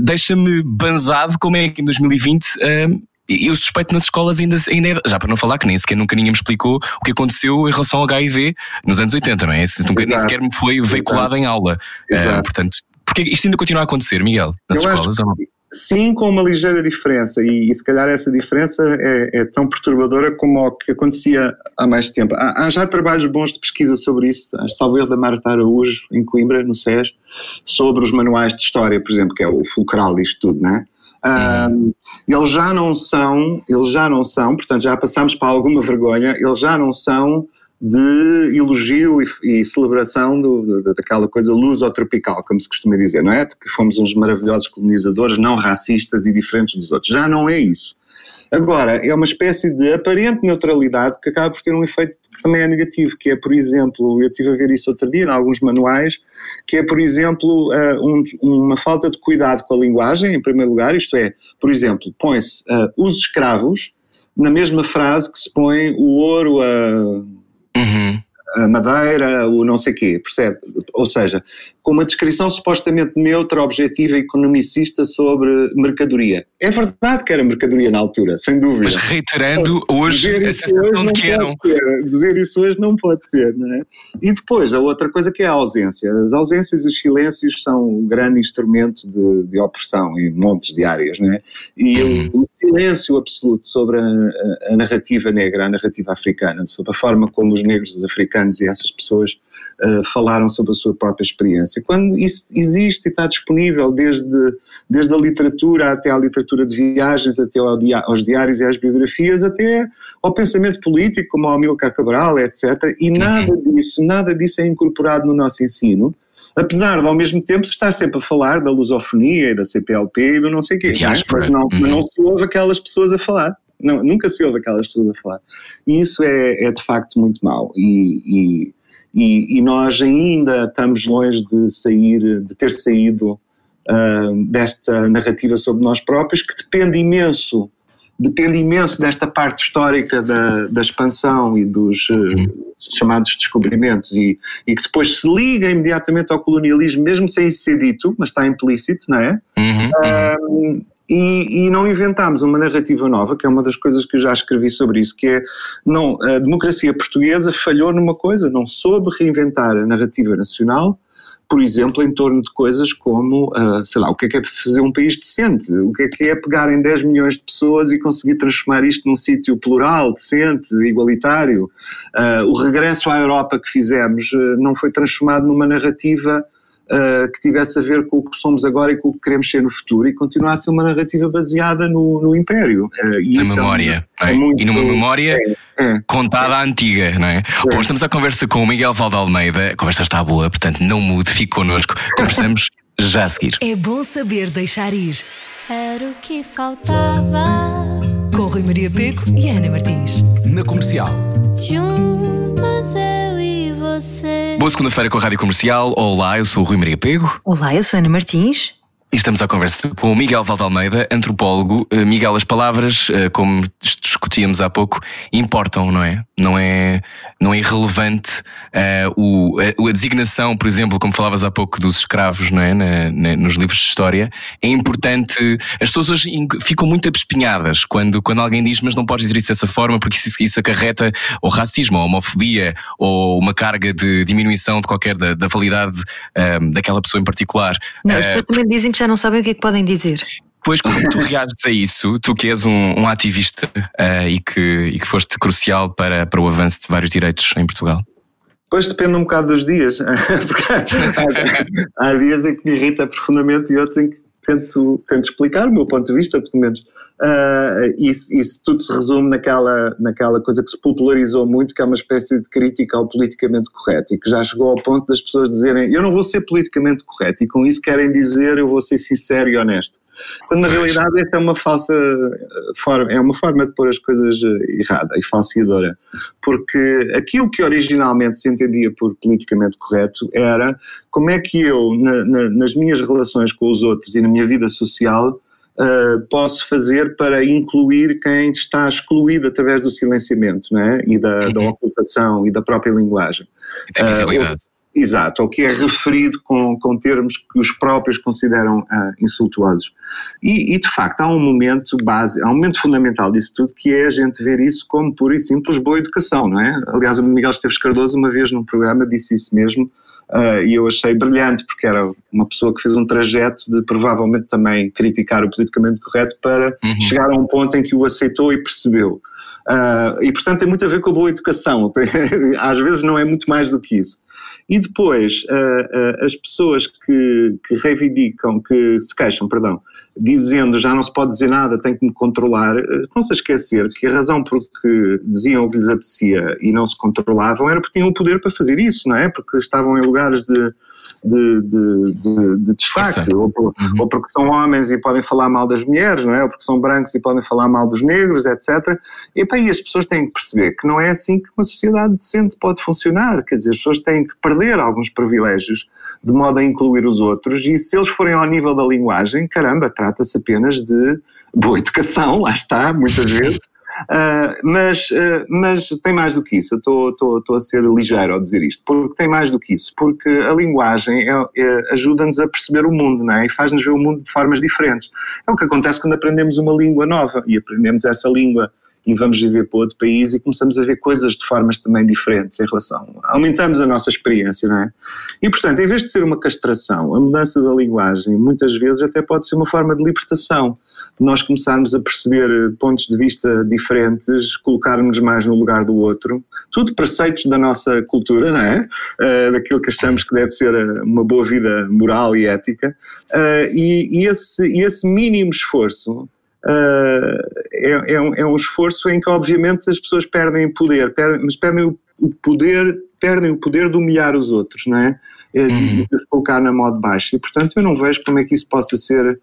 Speaker 1: deixa-me banzado como é que em 2020 eu suspeito nas escolas ainda, ainda é, já para não falar que nem sequer nunca ninguém me explicou o que aconteceu em relação ao HIV nos anos 80, não é? Isso nunca, nem sequer me foi veiculado em aula. Portanto, porque isto ainda continua a acontecer, Miguel, nas eu escolas? Acho,
Speaker 4: Sim, com uma ligeira diferença, e, e se calhar essa diferença é, é, tão perturbadora como o que acontecia há mais tempo. Há, há já trabalhos bons de pesquisa sobre isso, salvo erro da Marta Araújo, em Coimbra, no SES, sobre os manuais de história, por exemplo, que é o fulcral disto tudo, não é? Um, eles já não são, eles já não são, portanto já passamos para alguma vergonha, eles já não são de elogio e, e celebração do, daquela coisa luso-tropical, como se costuma dizer, não é? De que fomos uns maravilhosos colonizadores não racistas e diferentes dos outros. Já não é isso. Agora, é uma espécie de aparente neutralidade que acaba por ter um efeito que também é negativo, que é, por exemplo, eu estive a ver isso outro dia em alguns manuais, que é, por exemplo, uh, um, uma falta de cuidado com a linguagem, em primeiro lugar, isto é, por exemplo, põe-se uh, os escravos na mesma frase que se põe o ouro a. a madeira, o não sei quê, percebe? Ou seja, com uma descrição supostamente neutra, objetiva e economicista sobre mercadoria. É verdade que era mercadoria na altura, sem dúvida.
Speaker 1: Mas reiterando hoje
Speaker 4: Dizer
Speaker 1: a sensação de que
Speaker 4: não
Speaker 1: eram.
Speaker 4: ser. Dizer isso hoje não pode ser, não é? E depois, a outra coisa que é a ausência. As ausências e os silêncios são um grande instrumento de, de opressão em montes de áreas, não é? E
Speaker 1: Uhum.
Speaker 4: o, o silêncio absoluto sobre a, a- a narrativa negra, a narrativa africana, sobre a forma como os negros, os africanos e essas pessoas eh, falaram sobre a sua própria experiência. Quando isso existe e está disponível desde, desde a literatura até à literatura de viagens, até ao dia- aos diários e às biografias, até ao pensamento político, como ao Amílcar Cabral, etc. E nada disso, nada disso é incorporado no nosso ensino. Apesar de, ao mesmo tempo, estar sempre a falar da lusofonia e da CPLP e do não sei o quê. não é? Mas não, mas
Speaker 1: Uhum.
Speaker 4: não se ouve aquelas pessoas a falar. Não, nunca se ouve aquelas pessoas a falar. E isso é, é de facto muito mau. E, e, e, e nós ainda estamos longe de sair, de ter saído ah, desta narrativa sobre nós próprios, que depende imenso, depende imenso desta parte histórica da, da expansão e dos eh, chamados descobrimentos e, e que depois se liga imediatamente ao colonialismo, mesmo sem isso ser dito, mas está implícito, não é?
Speaker 1: Uhum, uhum.
Speaker 4: E, e não inventámos uma narrativa nova, que é uma das coisas que eu já escrevi sobre isso, que é não, a democracia portuguesa falhou numa coisa, não soube reinventar a narrativa nacional, por exemplo, em torno de coisas como, ah, sei lá, o que é que é fazer um país decente, o que é que é pegar em 10 milhões de pessoas e conseguir transformar isto num sítio plural, decente, igualitário. Ah, o regresso à Europa que fizemos ah, não foi transformado numa narrativa Uh, que tivesse a ver com o que somos agora e com o que queremos ser no futuro e ser uma narrativa baseada no, no Império. Uh, e
Speaker 1: Na
Speaker 4: isso é
Speaker 1: memória. é?
Speaker 4: é muito-
Speaker 1: e numa memória
Speaker 4: é.
Speaker 1: contada à antiga, não é? Bom, estamos à conversa com o Miguel Valde Almeida. A conversa está boa, portanto não mude, fique connosco. Conversamos já a seguir.
Speaker 5: É bom saber deixar ir.
Speaker 6: Era o que faltava.
Speaker 5: Com Rui Maria Peco e Ana Martins.
Speaker 3: Na comercial.
Speaker 6: Juntos eu você.
Speaker 1: Boa segunda-feira com a Rádio Comercial. Olá, eu sou o Rui Maria Pego
Speaker 2: Olá, eu sou Ana Martins.
Speaker 1: E estamos à conversa com o Miguel Valde Almeida, antropólogo. Eh, Miguel, as palavras, eh, como discutíamos há pouco, importam, não é? Não é, não é irrelevante eh, o, a, a designação, por exemplo, como falavas há pouco dos escravos, não é? Na- na- nos livros de história. É importante. As pessoas hoje ficam muito abespinhadas quando, quando alguém diz, mas não podes dizer isso dessa forma, porque isso, isso acarreta ou racismo, ou homofobia, ou uma carga de diminuição de qualquer da, da validade eh, daquela pessoa em particular.
Speaker 2: Não, pessoas também dizem que já não sabem o que é que podem dizer.
Speaker 1: Pois, como tu reages a isso, tu que és um, um ativista eh, e, que, e que foste crucial para, para o avanço de vários direitos em Portugal?
Speaker 4: Pois depende um bocado dos dias, porque há, há dias em que me irrita profundamente e outros em que tento, tento explicar o meu ponto de vista, pelo menos. Ah, isso, isso tudo se resume naquela, naquela coisa que se popularizou muito, que é uma espécie de crítica ao politicamente correto e que já chegou ao ponto das pessoas dizerem eu não vou ser politicamente correto e com isso querem dizer eu vou ser sincero e honesto. Quando na realidade essa é uma falsa eh, forma, é uma forma de pôr as coisas eh, errada e falseadora. Porque aquilo que originalmente se entendia por politicamente correto era como é que eu, na- na- nas minhas relações com os outros e na minha vida social, eh, posso fazer para incluir quem está excluído através do silenciamento não é? e da, da
Speaker 1: Uhum.
Speaker 4: ocultação e da própria linguagem.
Speaker 1: Da visibilidade.
Speaker 4: Exato, ou que é referido com, com termos que os próprios consideram ah, insultuosos. E, e, de facto há um momento base, há um momento fundamental disso tudo que é a gente ver isso como pura e simples boa educação, não é? Aliás, o Miguel Esteves Cardoso uma vez num programa disse isso mesmo e eu achei brilhante porque era uma pessoa que fez um trajeto de provavelmente também criticar o politicamente correto para
Speaker 1: Uhum.
Speaker 4: chegar a um ponto em que o aceitou e percebeu. Ah, e portanto tem muito a ver com a boa educação, às vezes não é muito mais do que isso. E depois, ah, ah, as pessoas que, que reivindicam, que se queixam, perdão, dizendo já não se pode dizer nada, tem que me controlar, ah, estão-se a esquecer que a razão por que diziam o que lhes apetecia e não se controlavam era porque tinham o poder para fazer isso, não é? Porque estavam em lugares de, de, de, de, de destaque, ou, por-
Speaker 1: Uhum.
Speaker 4: ou porque são homens e podem falar mal das mulheres, não é? Ou porque são brancos e podem falar mal dos negros, etc. E, pá, e as pessoas têm que perceber que não é assim que uma sociedade decente pode funcionar. Quer dizer, as pessoas têm que perder alguns privilégios de modo a incluir os outros, e se eles forem ao nível da linguagem, caramba, trata-se apenas de boa educação, lá está, muitas vezes. Uh, mas, uh, mas tem mais do que isso, eu estou a ser ligeiro ao dizer isto, porque tem mais do que isso, porque a linguagem é, é, ajuda-nos a perceber o mundo não é? e faz-nos ver o mundo de formas diferentes. É o que acontece quando aprendemos uma língua nova e aprendemos essa língua e vamos viver para outro país e começamos a ver coisas de formas também diferentes em relação. Aumentamos a nossa experiência, não é? E portanto, em vez de ser uma castração, a mudança da linguagem muitas vezes até pode ser uma forma de libertação. Nós começarmos a perceber pontos de vista diferentes, colocarmos mais no lugar do outro, tudo preceitos da nossa cultura, não é? Uh, daquilo que achamos que deve ser uma boa vida moral e ética. Uh, e, e, esse, e esse mínimo esforço uh, é, é, um, é, um, esforço em que obviamente as pessoas perdem poder, perdem, mas perdem o, o, poder, perdem o poder de humilhar os outros, não é? é uhum. De colocar na modo baixo. E portanto eu não vejo como é que isso possa ser,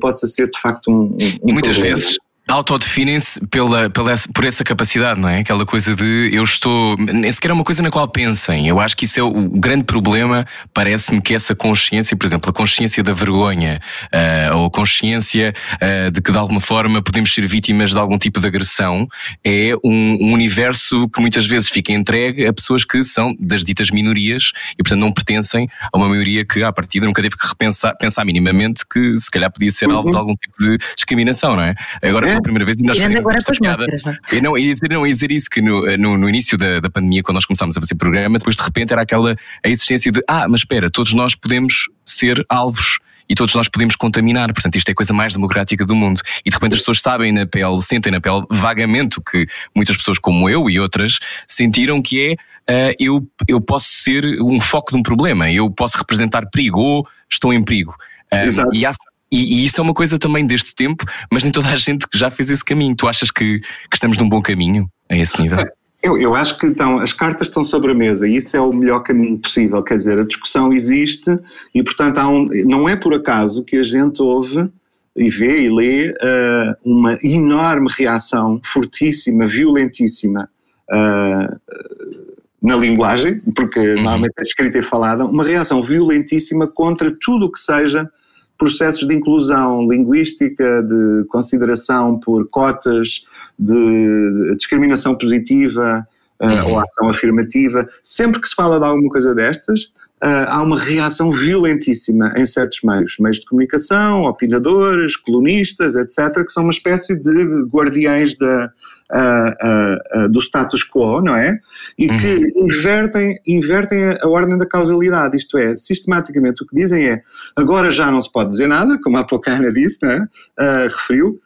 Speaker 4: possa ser de facto um. um
Speaker 1: e muitas problema. vezes autodefinem-se pela, pela, por essa capacidade, não é? Aquela coisa de eu estou. Nem sequer é uma coisa na qual pensem. Eu acho que isso é o, grande problema. Parece-me que essa consciência, por exemplo, a consciência da vergonha, uh, ou a consciência uh, de que de alguma forma podemos ser vítimas de algum tipo de agressão, é um, um, universo que muitas vezes fica entregue a pessoas que são das ditas minorias e, portanto, não pertencem a uma maioria que, à partida, nunca teve que repensar pensar minimamente que se calhar podia ser alvo de uhum. algum tipo de discriminação, não é? Agora, pela primeira vez e nós fizemos agora esta piada. É? não, ia dizer, não, ia dizer isso que no, no, no, início da, da pandemia, quando nós começámos a fazer programa, depois de repente era aquela a existência de ah, mas espera, todos nós podemos ser alvos e todos nós podemos contaminar. Portanto, isto é a coisa mais democrática do mundo. E de repente as pessoas sabem na pele, sentem na pele vagamente o que muitas pessoas como eu e outras sentiram que é uh, eu, eu posso ser um foco de um problema, eu posso representar perigo ou estou em perigo. Um, e há, e, e, isso é uma coisa também deste tempo, mas nem toda a gente que já fez esse caminho. Tu achas que, que estamos num bom caminho a esse nível?
Speaker 4: Eu, eu acho que então, as cartas estão sobre a mesa e isso é o melhor caminho possível. Quer dizer, a discussão existe e, portanto, um, não é por acaso que a gente ouve e vê e lê uh, uma enorme reação fortíssima, violentíssima uh, na linguagem, porque uhum. normalmente é escrita e falada, uma reação violentíssima contra tudo o que seja processos de inclusão linguística, de consideração por cotas, de discriminação positiva uh, uhum. ou ação afirmativa. Sempre que se fala de alguma coisa destas, Uh, há uma reação violentíssima em certos meios, meios de comunicação, opinadores, colunistas, etc., que são uma espécie de guardiães da, uh, uh, do status quo, não é? E uhum. que invertem, invertem a, ordem da causalidade, isto é, sistematicamente o que dizem é agora já não se pode dizer nada, como a pouco a Ana disse, não é? referiu,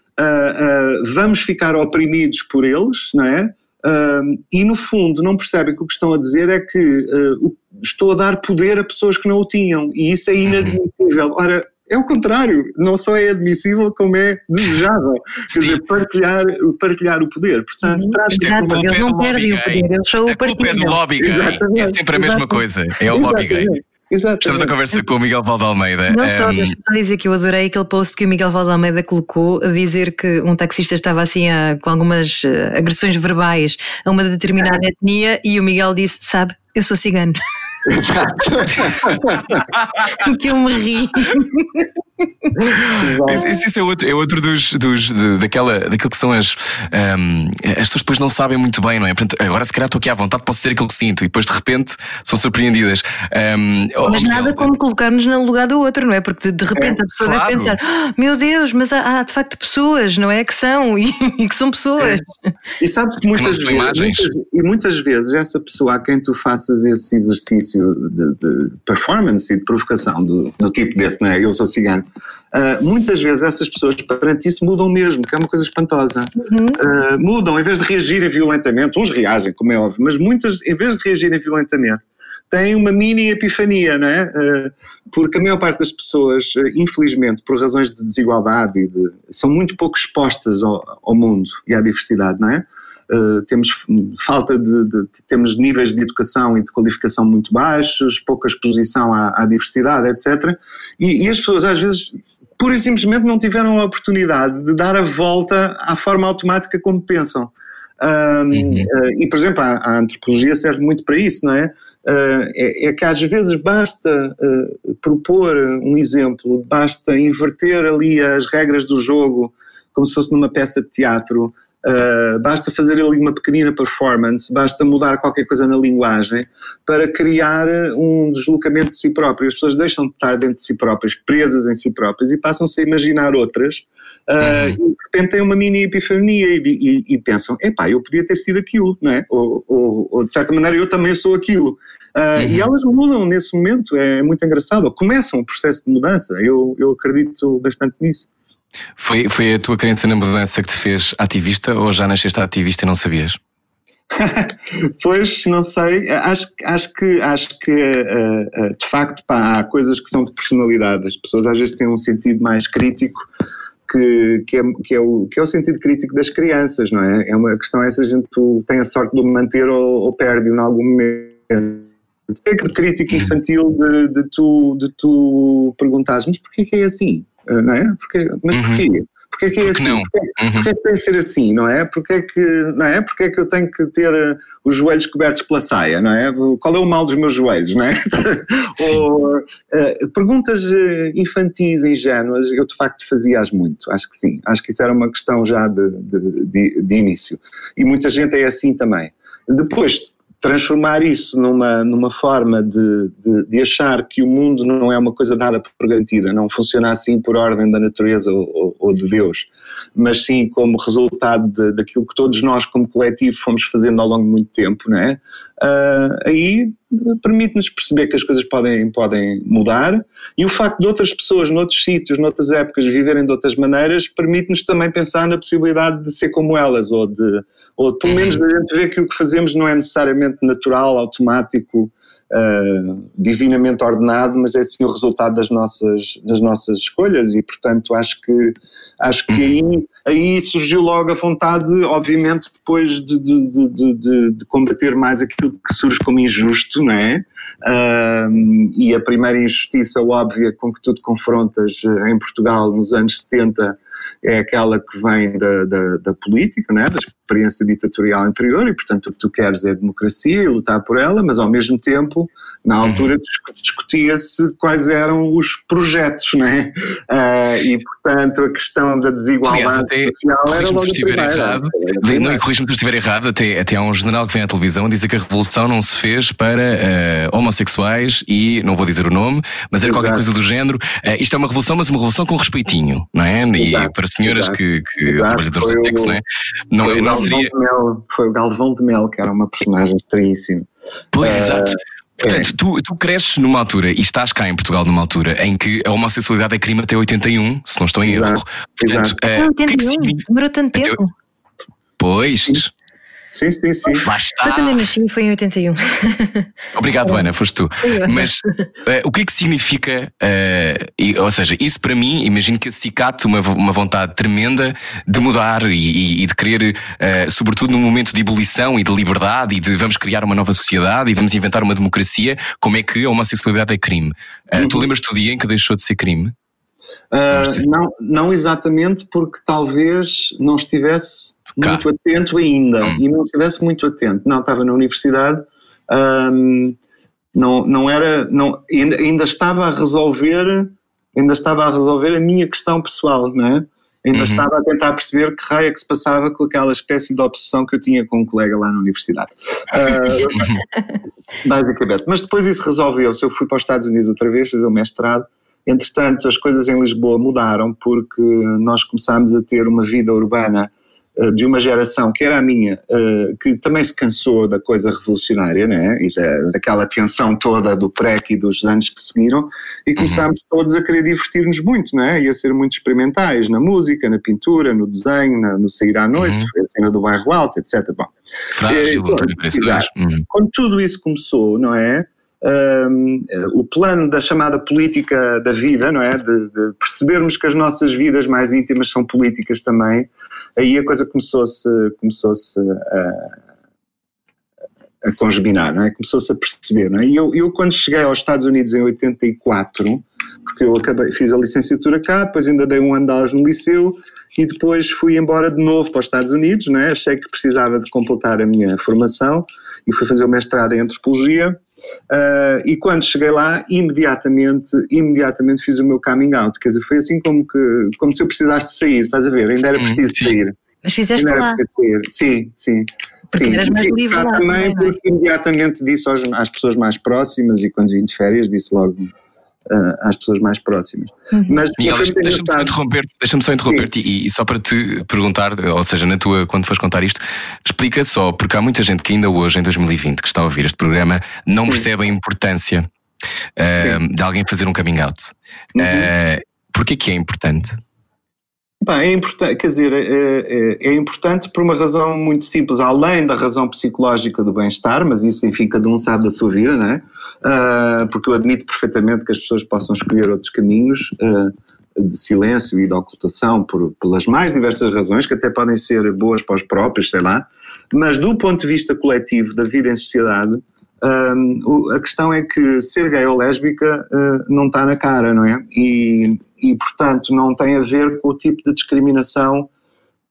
Speaker 4: vamos ficar oprimidos por eles, não é? E no fundo não percebem que o que estão a dizer é que uh, estou a dar poder a pessoas que não o tinham e isso é uhum. inadmissível. Ora, é o contrário, não só é admissível como é desejável. Quer dizer, partilhar, partilhar o poder. Portanto,
Speaker 2: uhum. trata Exato, eles não perdem o poder, eles só o partilham. É
Speaker 1: do lobby gay, é sempre a mesma coisa, é o lobby gay. Exatamente. Estamos a conversa com o Miguel Valde Almeida.
Speaker 2: Não só, um... deixa só dizer que eu adorei aquele post que o Miguel Valde Almeida colocou a dizer que um taxista estava assim a, com algumas eh, agressões verbais a uma determinada é. etnia e o Miguel disse: Sabe, eu sou cigano. Exato. que eu me ri.
Speaker 1: Isso, isso, é outro, é outro dos, dos de, daquela, daquilo que são as. Um, as pessoas depois não sabem muito bem, não é? Portanto, agora se calhar estou aqui à vontade, posso dizer aquilo que sinto, e depois de repente são surpreendidas.
Speaker 2: Um, oh, mas nada como colocar-nos no lugar do outro, não é? Porque de, de repente é, a pessoa claro. deve pensar: oh, meu Deus, mas há, há, de facto pessoas, não é? Que são e, e que são pessoas.
Speaker 4: É. E sabes que muitas, vezes, muitas, e muitas vezes essa pessoa a quem tu faças esse exercício de, de performance e de provocação do, do tipo desse, não é? Eu sou cigano Uh, muitas vezes essas pessoas perante isso mudam mesmo, que é uma coisa espantosa. Uhum. Uh, mudam, em vez de reagirem violentamente, uns reagem, como é óbvio, mas muitas, em vez de reagirem violentamente, têm uma mini epifania, não é? Uh, porque a maior parte das pessoas, infelizmente, por razões de desigualdade, de, são muito pouco expostas ao, ao, mundo e à diversidade, não é? Uh, temos falta de, de, temos níveis de educação e de qualificação muito baixos, pouca exposição à, à diversidade, etc. E, e, as pessoas às vezes pura e simplesmente não tiveram a oportunidade de dar a volta à forma automática como pensam. Um, uhum. uh, e, por exemplo, a, a, antropologia serve muito para isso, não é? Uh, é, é, que às vezes basta propor um exemplo, basta inverter ali as regras do jogo, como se fosse numa peça de teatro, Uh, basta fazer ali uma pequenina performance, basta mudar qualquer coisa na linguagem para criar um deslocamento de si próprio. As pessoas deixam de estar dentro de si próprias, presas em si próprias e passam-se a imaginar outras. Uh, E de repente têm uma mini epifania e, e, e pensam: epá, eu podia ter sido aquilo, não é? Ou, ou, ou de certa maneira eu também sou aquilo. Uh, uhum. E elas mudam nesse momento, é muito engraçado. Começam o processo de mudança, eu, eu acredito bastante nisso.
Speaker 1: Foi, foi a tua crença na mudança que te fez ativista ou já nasceste ativista e não sabias?
Speaker 4: pois, não sei. Acho, acho que, acho que uh, uh, de facto pá, há coisas que são de personalidade. As pessoas às vezes têm um sentido mais crítico que, que, é, que, é, o, que é o sentido crítico das crianças, não é? É uma questão essa, a gente tem a sorte de o manter ou, ou perde-o em algum momento. É que crítica infantil de, de, tu, de tu perguntares, mas porquê que é assim? Eh, não é? Porque, mas uhum. porquê? Porquê que é assim? Não? Porquê, uhum. porquê que tem de ser assim, não é? Porquê que, não é? Porquê que eu tenho que ter eh, os joelhos cobertos pela saia, não é? Qual é o mal dos meus joelhos, não é? Ou, uh, perguntas infantis, ingênuas, eu de facto fazia-as muito, acho que sim. Acho que isso era uma questão já de, de, de, de início. E muita gente é assim também. Depois, transformar isso numa, numa forma de, de, de, achar que o mundo não é uma coisa dada por garantida, não funciona assim por ordem da natureza ou, ou, ou de Deus, mas sim como resultado de, daquilo que todos nós como coletivo fomos fazendo ao longo de muito tempo, não é? Uh, aí permite-nos perceber que as coisas podem, podem mudar e o facto de outras pessoas noutros sítios, noutras épocas viverem de outras maneiras permite-nos também pensar na possibilidade de ser como elas ou de, ou pelo menos de a gente ver que o que fazemos não é necessariamente natural, automático uh, divinamente ordenado, mas é sim o resultado das nossas, das nossas escolhas e, portanto, acho que, acho que aí, aí surgiu logo a vontade, obviamente, depois de, de, de, de, de combater mais aquilo que surge como injusto, não é? Uh, e a primeira injustiça óbvia com que tu te confrontas em Portugal nos anos 70 é aquela que vem da, da, da política, né, da experiência ditatorial anterior, e portanto o que tu queres é democracia e lutar por ela, mas ao mesmo tempo na altura uhum. discutia-se quais eram os projetos, né? Uh, e portanto a questão da desigualdade Aliás, até, social era logo
Speaker 1: se estiver errado, não, corrija-me se estiver errado, até, até há um jornal que vem à televisão dizer que a revolução não se fez para uh, homossexuais e, não vou dizer o nome, mas era Exato. qualquer coisa do género. Uh, isto é uma revolução, mas uma revolução com respeitinho, não é? E Exato. para senhoras Exato. que, que trabalhadoras de sexo, não é? Não, não
Speaker 4: seria... Mel, foi o Galvão de Mel, que era uma personagem estranhíssima.
Speaker 1: Pois, exato. Portanto, é. tu, tu cresces numa altura e estás cá em Portugal numa altura em que a homossexualidade é crime até 81, se não estou em erro.
Speaker 2: Portanto, uh, 81, que é que demorou tanto tempo.
Speaker 1: Pois.
Speaker 4: Sim. Sim, sim, sim.
Speaker 1: Lá está.
Speaker 2: Eu também nasci, foi em 81.
Speaker 1: Obrigado, Ana, foste tu. Mas uh, o que é que significa, uh, e, ou seja, isso para mim, imagino que acicate uma, uma vontade tremenda de mudar e, e de querer, uh, sobretudo num momento de ebulição e de liberdade e de vamos criar uma nova sociedade e vamos inventar uma democracia, como é que a homossexualidade é crime. Uhum. Tu lembras-te do dia em que deixou de ser crime?
Speaker 4: não, não exatamente, porque talvez não estivesse muito atento ainda hum. e não estivesse muito atento. Não, estava na universidade, um, não, não era, não, ainda, ainda estava a resolver, ainda estava a resolver a minha questão pessoal, não é? Ainda uhum. estava a tentar perceber que raio é que se passava com aquela espécie de obsessão que eu tinha com um colega lá na universidade. Uh, basicamente. Mas depois isso resolveu-se. Eu fui para os Estados Unidos outra vez, fazer o mestrado. Entretanto, as coisas em Lisboa mudaram porque nós começámos a ter uma vida urbana de uma geração que era a minha, eh, que também se cansou da coisa revolucionária, né? E da, daquela tensão toda do PREC e dos anos que seguiram, e começámos uhum. todos a querer divertir-nos muito, né? E a ser muito experimentais na música, na pintura, no desenho, na, no sair à noite, uhum. a cena do bairro alto, etc. Bom,
Speaker 1: Frágil,
Speaker 4: e, uhum. quando tudo isso começou, não é? Um, o plano da chamada política da vida, não é? De, de, percebermos que as nossas vidas mais íntimas são políticas também, aí a coisa começou-se começou a, a conjubinar, não é? Começou-se a perceber, não é? E eu, eu, quando cheguei aos Estados Unidos em 84, porque eu acabei, fiz a licenciatura cá, depois ainda dei um ano de aulas no liceu e depois fui embora de novo para os Estados Unidos, não é? Achei que precisava de completar a minha formação e fui fazer o mestrado em Antropologia Uh, e quando cheguei lá, imediatamente, imediatamente fiz o meu coming out. Quer dizer, foi assim como, que, como se eu precisasse de sair, estás a ver? Ainda era preciso sim. sair.
Speaker 2: Mas fizeste
Speaker 4: Ainda
Speaker 2: lá.
Speaker 4: era PCR. Sim, sim.
Speaker 2: Porque
Speaker 4: sim.
Speaker 2: eras mais livre lá
Speaker 4: também,
Speaker 2: também, é?
Speaker 4: porque imediatamente disse aos, às pessoas mais próximas e quando vim de férias disse logo às pessoas mais próximas.
Speaker 2: Uhum.
Speaker 4: Mas,
Speaker 1: Miguel,
Speaker 4: foi
Speaker 1: deixa- deixa-me só interromper, deixa só interromper-te e, e só para te perguntar, ou seja, na tua, quando fores contar isto, explica só, porque há muita gente que ainda hoje, em 2020, que está a ouvir este programa, não
Speaker 4: Sim.
Speaker 1: percebe a importância ah, de alguém fazer um coming out.
Speaker 4: Uhum.
Speaker 1: Uh, Porquê que é importante?
Speaker 4: Bem, é importante, quer dizer, é, é- é importante por uma razão muito simples, além da razão psicológica do bem-estar, mas isso, enfim, cada um sabe da sua vida, não é? Ah, porque eu admito perfeitamente que as pessoas possam escolher outros caminhos ah, de silêncio e de ocultação por, pelas mais diversas razões, que até podem ser boas para os próprios, sei lá, mas do ponto de vista coletivo da vida em sociedade, O- a questão é que ser gay ou lésbica uh, não está na cara, não é? E, e, portanto, não tem a ver com o tipo de discriminação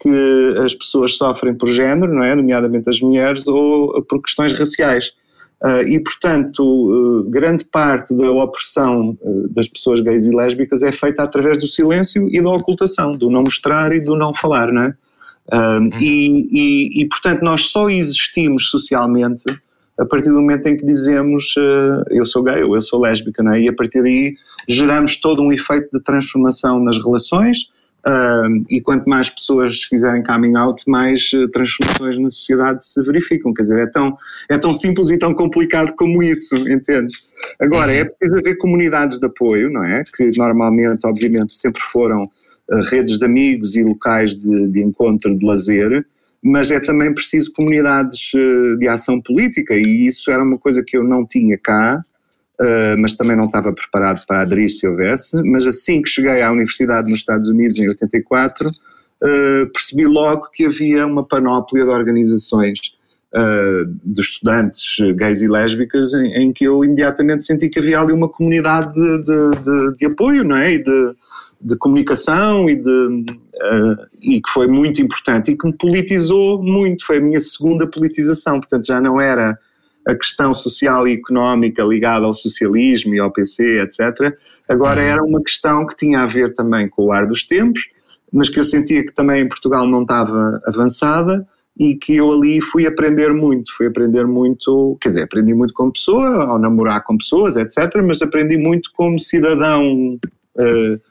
Speaker 4: que as pessoas sofrem por género, não é? Nomeadamente as mulheres, ou por questões raciais. Uh, e, portanto, uh, grande parte da opressão uh, das pessoas gays e lésbicas é feita através do silêncio e da ocultação, do não mostrar e do não falar, não é? Um, e, e, e, portanto, nós só existimos socialmente a partir do momento em que dizemos uh, eu sou gay ou eu sou lésbica, não é? E a partir daí geramos todo um efeito de transformação nas relações uh, e quanto mais pessoas fizerem coming out, mais uh, transformações na sociedade se verificam. Quer dizer, é tão, é tão simples e tão complicado como isso, entendes? Agora, é preciso haver comunidades de apoio, não é? Que normalmente, obviamente, sempre foram uh, redes de amigos e locais de, de encontro, de lazer, mas é também preciso comunidades uh, de ação política e isso era uma coisa que eu não tinha cá, uh, mas também não estava preparado para aderir se houvesse, mas assim que cheguei à universidade nos Estados Unidos em 84, uh, percebi logo que havia uma panóplia de organizações de estudantes gays e lésbicas em, que eu imediatamente senti que havia ali uma comunidade de, de, de, de apoio, não é? E de comunicação e de uh, e que foi muito importante e que me politizou muito, foi a minha segunda politização, portanto já não era a questão social e económica ligada ao socialismo e ao PC, etc. Agora era uma questão que tinha a ver também com o ar dos tempos, mas que eu sentia que também em Portugal não estava avançada e que eu ali fui aprender muito, fui aprender muito, quer dizer, aprendi muito como pessoa, ao namorar com pessoas, etc., mas aprendi muito como cidadão uh,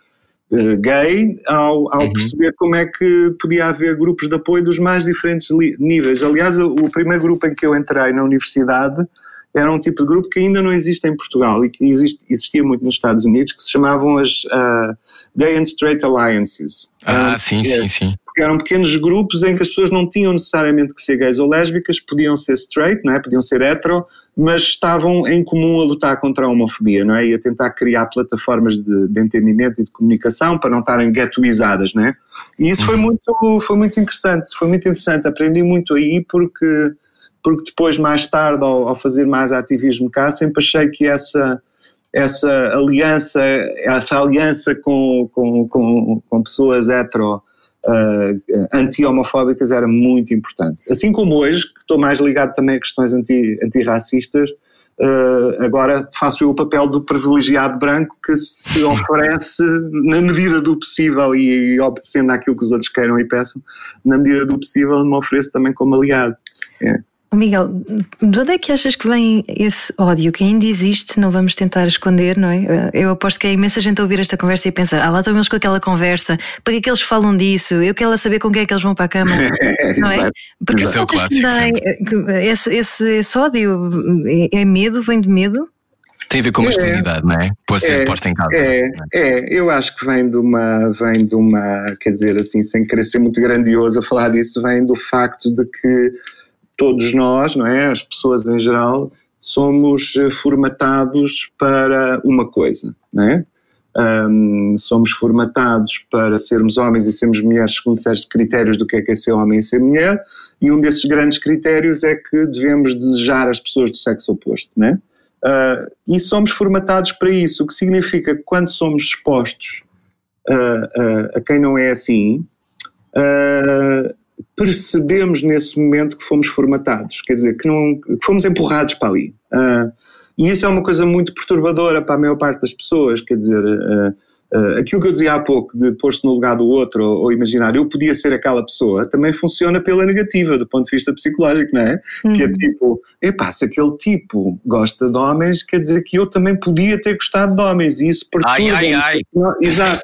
Speaker 4: gay ao, ao uhum. perceber como é que podia haver grupos de apoio dos mais diferentes níveis. Aliás, o, o, primeiro grupo em que eu entrei na universidade era um tipo de grupo que ainda não existe em Portugal e que existe, existia muito nos Estados Unidos, que se chamavam as uh, Gay and Straight Alliances.
Speaker 1: Ah, um, sim, é, sim, sim.
Speaker 4: Eram pequenos grupos em que as pessoas não tinham necessariamente que ser gays ou lésbicas, podiam ser straight, não é? podiam ser hetero, mas estavam em comum a lutar contra a homofobia, não é? E a tentar criar plataformas de, de entendimento e de comunicação para não estarem ghettoizadas, não é? E isso uhum. foi muito, foi muito interessante, foi muito interessante. Aprendi muito aí porque, porque depois, mais tarde, ao, ao fazer mais ativismo cá, sempre achei que essa, essa aliança, essa aliança com, com, com, com pessoas hetero Uh, anti-homofóbicas era muito importante. Assim como hoje, que estou mais ligado também a questões anti, antirracistas, uh, agora faço eu o papel do privilegiado branco que se oferece, na medida do possível e, e obedecendo àquilo que os outros queiram e peçam, na medida do possível me ofereço também como aliado. É.
Speaker 2: Miguel, de onde é que achas que vem esse ódio que ainda existe? Não vamos tentar esconder, não é? Eu aposto que há imensa gente a ouvir esta conversa e pensar: ah, lá estão eles com aquela conversa, para que é que eles falam disso? Eu quero saber com quem é que eles vão para a cama, não é? Porque
Speaker 1: Esse é o clássico,
Speaker 2: que esse, esse, esse ódio é medo, vem de medo?
Speaker 1: Tem a ver com masculinidade, é, não é? Por ser
Speaker 4: é,
Speaker 1: posta em casa.
Speaker 4: É, é, eu acho que vem de uma, vem de uma, quer dizer assim, sem querer ser muito grandioso a falar disso, vem do facto de que todos nós, não é? As pessoas em geral, somos formatados para uma coisa, não é? Um, somos formatados para sermos homens e sermos mulheres segundo certos critérios do que é que é ser homem e ser mulher, e um desses grandes critérios é que devemos desejar as pessoas do sexo oposto, não é? Uh, e somos formatados para isso, o que significa que quando somos expostos uh, uh, a quem não é assim, percebemos nesse momento que fomos formatados, quer dizer, que, não, que fomos empurrados para ali. Uh, e isso é uma coisa muito perturbadora para a maior parte das pessoas, quer dizer, uh, Uh, aquilo que eu dizia há pouco, de pôr-se no lugar do outro ou, ou, imaginar eu podia ser aquela pessoa, também funciona pela negativa, do ponto de vista psicológico, não é? Uhum. Que é tipo, epá, se aquele tipo gosta de homens, quer dizer que eu também podia ter gostado de homens, e isso perturba.
Speaker 1: Ai, ai, ai.
Speaker 4: Exato.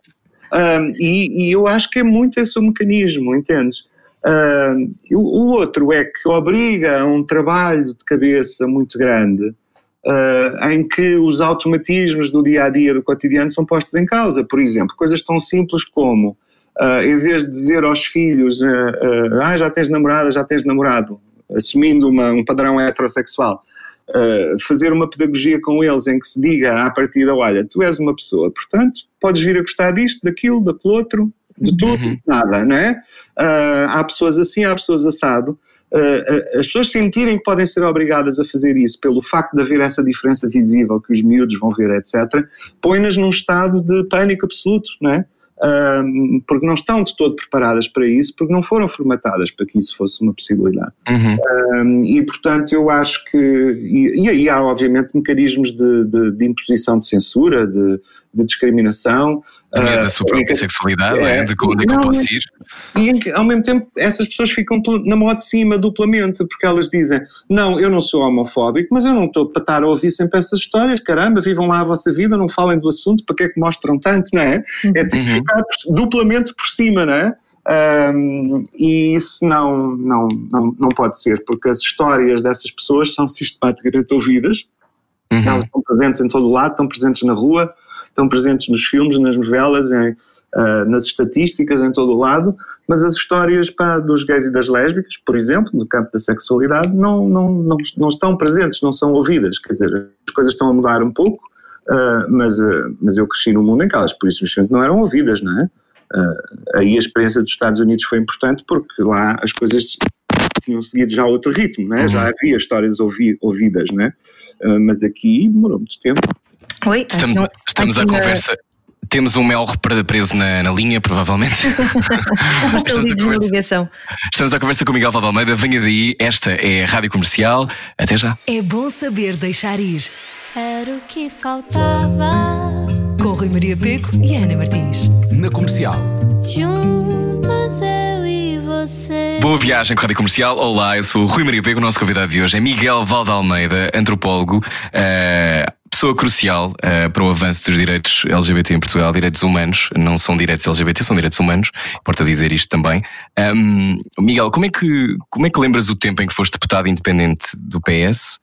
Speaker 4: Um, e, e, eu acho que é muito esse o mecanismo, entendes? Um, o, outro é que obriga a um trabalho de cabeça muito grande uh, em que os automatismos do dia a dia, do cotidiano, são postos em causa. Por exemplo, coisas tão simples como, uh, em vez de dizer aos filhos, uh, ah, já tens namorada, já tens namorado, assumindo uma, um padrão heterossexual, fazer uma pedagogia com eles em que se diga à partida: olha, tu és uma pessoa, portanto, podes vir a gostar disto, daquilo, daquele outro, de tudo, uhum. nada, não é? há pessoas assim, há pessoas assado. Uh, as pessoas sentirem que podem ser obrigadas a fazer isso pelo facto de haver essa diferença visível que os miúdos vão ver, etc., põe-nas num estado de pânico absoluto, não é? Uh, porque não estão de todo preparadas para isso, porque não foram formatadas para que isso fosse uma possibilidade. Uhum. Uh, e, portanto, eu acho que. E, e aí há, obviamente, mecanismos de, de, de imposição de censura, de, de discriminação.
Speaker 1: Uh, da sua própria sexualidade, é, é, de como é que eu posso ir.
Speaker 4: E ao mesmo tempo essas pessoas ficam na mão de cima duplamente, porque elas dizem, não, eu não sou homofóbico, mas eu não estou para estar a ouvir sempre essas histórias, caramba, vivam lá a vossa vida, não falem do assunto, para que é que mostram tanto, não é? É tipo uhum. ficar duplamente por cima, não é? Um, e isso não, não, não, não pode ser, porque as histórias dessas pessoas são sistematicamente ouvidas, uhum. elas estão presentes em todo o lado, estão presentes na rua, estão presentes nos filmes, nas novelas, em, uh, nas estatísticas, em todo o lado, mas as histórias pá, dos gays e das lésbicas, por exemplo, no campo da sexualidade, não, não, não, não estão presentes, não são ouvidas. Quer dizer, as coisas estão a mudar um pouco, uh, mas, uh, mas eu cresci num mundo em que elas, por isso, não eram ouvidas, não é? aí a experiência dos Estados Unidos foi importante porque lá as coisas tinham seguido já outro ritmo, né? Uhum. já havia histórias ouvi, ouvidas, né? mas aqui demorou muito tempo.
Speaker 2: Oi?
Speaker 1: Estamos, não, estamos à conversa. Temos um mel preso na, na linha, provavelmente.
Speaker 2: estamos, à conversa,
Speaker 1: estamos à conversa com Miguel Valde Almeida. Venha daí, esta é a Rádio Comercial. Até já.
Speaker 5: É bom saber deixar ir.
Speaker 6: Era o que faltava.
Speaker 5: Com Rui Maria Peco e Ana Martins.
Speaker 3: Na Comercial.
Speaker 6: Juntos eu e você.
Speaker 1: Boa viagem com a Rádio Comercial. Olá, eu sou o Rui Maria Pego. O nosso convidado de hoje é Miguel Valde Almeida, antropólogo. Uh, pessoa crucial uh, para o avanço dos direitos LGBT em Portugal, direitos humanos, não são direitos LGBT, são direitos humanos, importa dizer isto também. Um, Miguel, como é, que, como é que lembras o tempo em que foste deputado independente do PS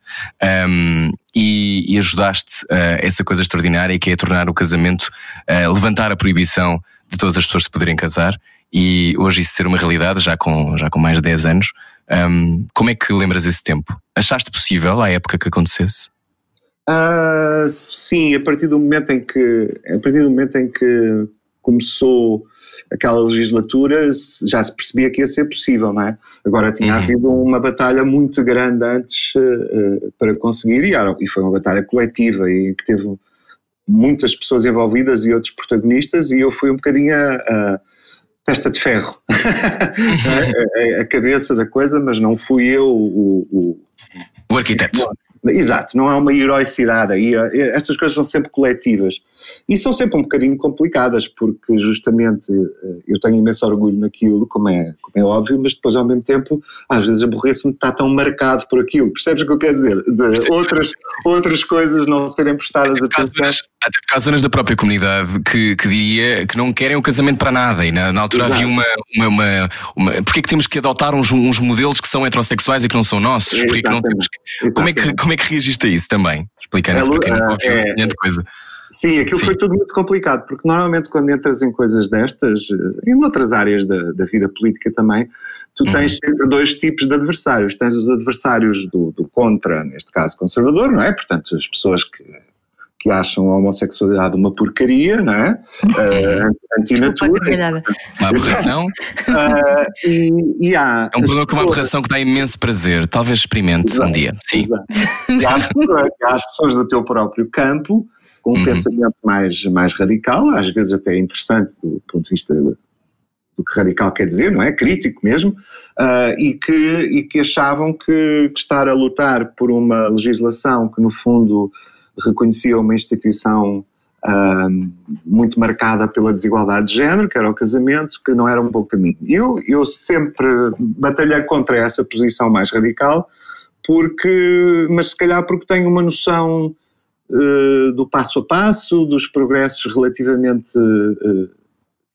Speaker 1: um, e, e, ajudaste uh, essa coisa extraordinária que é tornar o casamento, uh, levantar a proibição de todas as pessoas se poderem casar e hoje isso ser uma realidade, já com, já com mais de 10 anos. Um, como é que lembras esse tempo? Achaste possível à época que acontecesse?
Speaker 4: Uh, sim, a partir do momento em que a partir do momento em que começou aquela legislatura já se percebia que ia ser possível, não é? Agora tinha uhum. havido uma batalha muito grande antes uh, para conseguir e, e foi uma batalha coletiva e que teve muitas pessoas envolvidas e outros protagonistas e eu fui um bocadinho a, a testa de ferro, é? a, a, cabeça da coisa, mas não fui eu o,
Speaker 1: o, o arquiteto.
Speaker 4: Exato, não há uma heroicidade aí. Eh, estas coisas são sempre coletivas. E são sempre um bocadinho complicadas, porque justamente eh, eu tenho imenso orgulho naquilo, como é, como é óbvio, mas depois ao mesmo tempo, às vezes aborreço-me de estar tão marcado por aquilo. Percebes o que eu quero dizer? De outras, outras coisas não serem prestadas
Speaker 1: até atenção. Zonas, até porque há zonas da própria comunidade que, que diria que não querem o casamento para nada. E na, na altura Exato. havia uma. uma, uma, uma Porquê é que temos que adotar uns, uns modelos que são heterossexuais e que não são nossos? Porquê que não temos que, como, é que, como é que reagiste a isso também? Explicando é, isso para quem não ouviu é, coisa.
Speaker 4: Sim, aquilo Sim. foi tudo muito complicado, porque normalmente quando entras em coisas destas, eh, em outras áreas da, da vida política também, tu uhum. tens uhum. sempre dois tipos de adversários. Tens os adversários do, do, contra, neste caso conservador, não é? Portanto, as pessoas que, que acham a homossexualidade uma porcaria, não é? Uh, antinatura.
Speaker 1: Uma aberração.
Speaker 4: Uh, e, e há
Speaker 1: é um problema com uma aberração que dá imenso prazer. Talvez experimente exato, um dia. Sim.
Speaker 4: E há as pessoas do teu próprio campo com um uhum. pensamento mais, mais radical, às vezes até interessante do ponto de vista do que radical quer dizer, não é? Crítico mesmo, uh, e, que, e que achavam que, que, estar a lutar por uma legislação que, no fundo, reconhecia uma instituição uh, muito marcada pela desigualdade de género, que era o casamento, que não era um bom caminho. Eu, eu sempre batalhei contra essa posição mais radical, porque, mas se calhar porque tenho uma noção do passo a passo, dos progressos relativamente uh,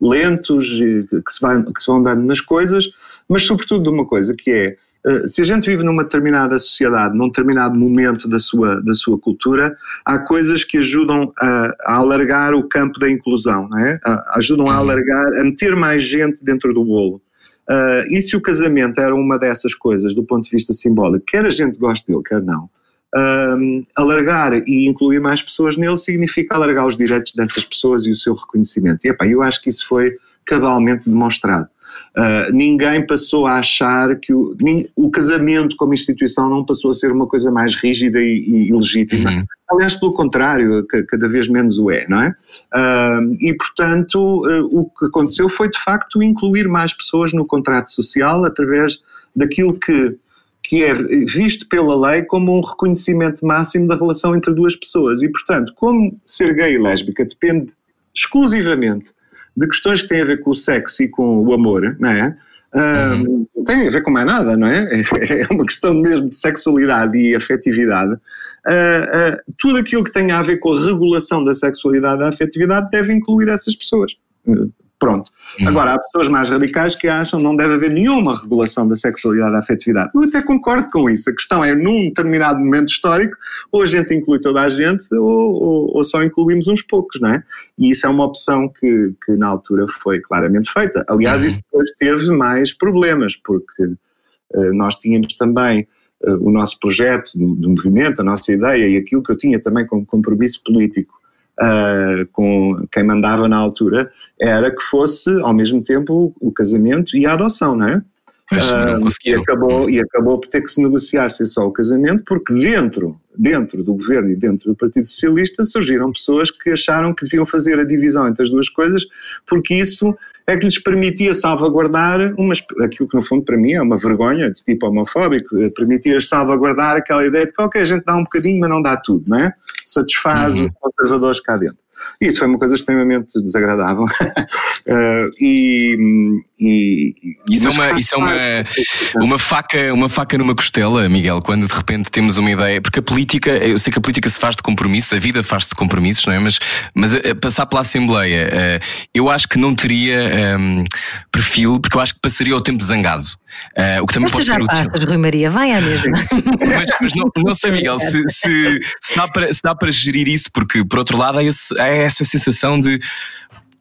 Speaker 4: lentos que se, vai, que se vão dando nas coisas, mas sobretudo de uma coisa que é eh, se a gente vive numa determinada sociedade, num determinado momento da sua, da sua cultura, há coisas que ajudam a, a alargar o campo da inclusão, é? A, ajudam a uhum. alargar, a meter mais gente dentro do bolo. Uh, e se o casamento era uma dessas coisas do ponto de vista simbólico, quer a gente goste dele, quer não, uh, alargar e incluir mais pessoas nele significa alargar os direitos dessas pessoas e o seu reconhecimento. E epá, eu acho que isso foi cabalmente demonstrado. Uh, ninguém passou a achar que o, o, casamento como instituição não passou a ser uma coisa mais rígida e, e legítima. Uhum. Aliás, pelo contrário, cada vez menos o é, não é? Uh, e, portanto, uh, o que aconteceu foi, de facto, incluir mais pessoas no contrato social através daquilo que, que é visto pela lei como um reconhecimento máximo da relação entre duas pessoas. E, portanto, como ser gay e lésbica depende exclusivamente de questões que têm a ver com o sexo e com o amor, não é? Uhum. não tem a ver com mais nada, não é? É uma questão mesmo de sexualidade e afetividade. Uh, uh, tudo aquilo que tenha a ver com a regulação da sexualidade e da afetividade deve incluir essas pessoas. Pronto. Uhum. Agora, há pessoas mais radicais que acham que não deve haver nenhuma regulação da sexualidade e da afetividade. Eu até concordo com isso. A questão é, num determinado momento histórico, ou a gente inclui toda a gente, ou, ou, ou só incluímos uns poucos, não é? E isso é uma opção que, que na altura foi claramente feita. Aliás, uhum. isso depois teve mais problemas, porque uh, nós tínhamos também uh, o nosso projeto do, do movimento, a nossa ideia e aquilo que eu tinha também como compromisso político uh, com quem mandava na altura, era que fosse ao mesmo tempo o casamento e a adoção, não é?
Speaker 1: Uh, não
Speaker 4: e, acabou, e acabou por ter que se negociar ser só o casamento, porque dentro, dentro do governo e dentro do Partido Socialista surgiram pessoas que acharam que deviam fazer a divisão entre as duas coisas, porque isso é que lhes permitia salvaguardar uma, aquilo que no fundo para mim é uma vergonha de tipo homofóbico, eh, permitia-lhes salvaguardar aquela ideia de que ok, a gente dá um bocadinho mas não dá tudo, não é? Satisfaz uhum. os conservadores cá dentro. Isso foi uma coisa extremamente desagradável. uh, e, e,
Speaker 1: isso é uma, isso é uma, uma, faca, uma faca numa costela, Miguel, quando de repente temos uma ideia. Porque a política, eu sei que a política se faz de compromissos, a vida faz-se de compromissos, não é? Mas, mas a, a passar pela Assembleia, uh, eu acho que não teria um, ehm, perfil, porque eu acho que passaria o tempo zangado.
Speaker 2: Uh, o que também mas pode tu já passas, Rui Maria, vai à mesma.
Speaker 1: mas, mas não, não, sei, Miguel, se, se, se, dá para, se dá para gerir isso, porque por outro lado há, esse, há essa sensação de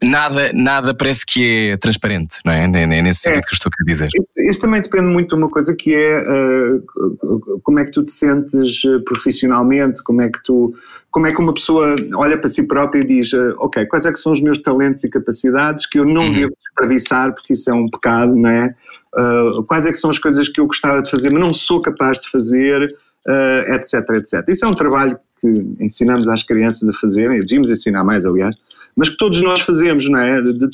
Speaker 1: nada, nada parece que é transparente, não é? É nesse sentido é. que eu estou a dizer.
Speaker 4: Isso, isso, também depende muito de uma coisa que é uh, como é que tu te sentes eh, profissionalmente, como é que tu, como é que uma pessoa olha para si própria e diz, uh, ok, quais é que são os meus talentos e capacidades que eu não uhum. devo desperdiçar porque isso é um pecado, não é? Uh, quais é que são as coisas que eu gostava de fazer mas não sou capaz de fazer, etc, etc. Isso é um trabalho que ensinamos às crianças a fazerem, devíamos ensinar mais, aliás, mas que todos nós fazemos, não é? De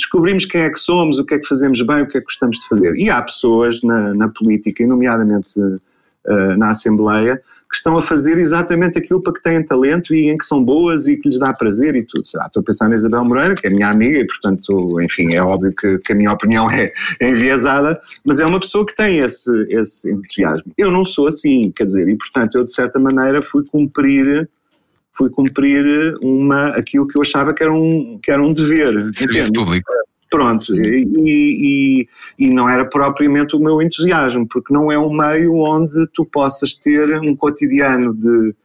Speaker 4: quem é que somos, o que é que fazemos bem, o que é que gostamos de fazer. E há pessoas na, na política, e nomeadamente uh, na Assembleia, que estão a fazer exatamente aquilo para que têm talento e em que são boas e que lhes dá prazer e tudo. estou a pensar na Isabel Moreira, que é minha amiga e, portanto, enfim, é óbvio que, que a minha opinião é, é, enviesada, mas é uma pessoa que tem esse, esse entusiasmo. Eu não sou assim, quer dizer, e, portanto, eu, de certa maneira, fui cumprir fui cumprir uma, aquilo que eu achava que era um, que era um dever.
Speaker 1: Serviço público.
Speaker 4: Pronto, e, e, e, não era propriamente o meu entusiasmo, porque não é um meio onde tu possas ter um cotidiano de,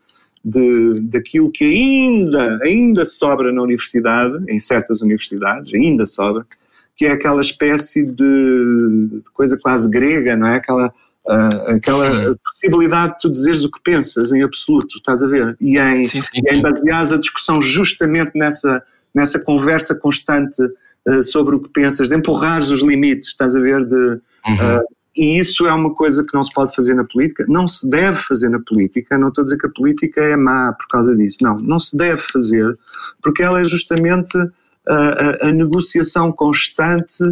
Speaker 4: de, daquilo que ainda, ainda sobra na universidade, em certas universidades, ainda sobra, que é aquela espécie de, de coisa quase grega, não é? Aquela Uh, aquela sim. possibilidade de tu dizeres o que pensas em absoluto, estás a ver? E em, sim, sim, e em baseares a discussão justamente nessa, nessa conversa constante uh, sobre o que pensas, de empurrares os limites, estás a ver? De, uhum. uh, e isso é uma coisa que não se pode fazer na política, não se deve fazer na política, não estou a dizer que a política é má por causa disso, não, não se deve fazer, porque ela é justamente a, a, a negociação constante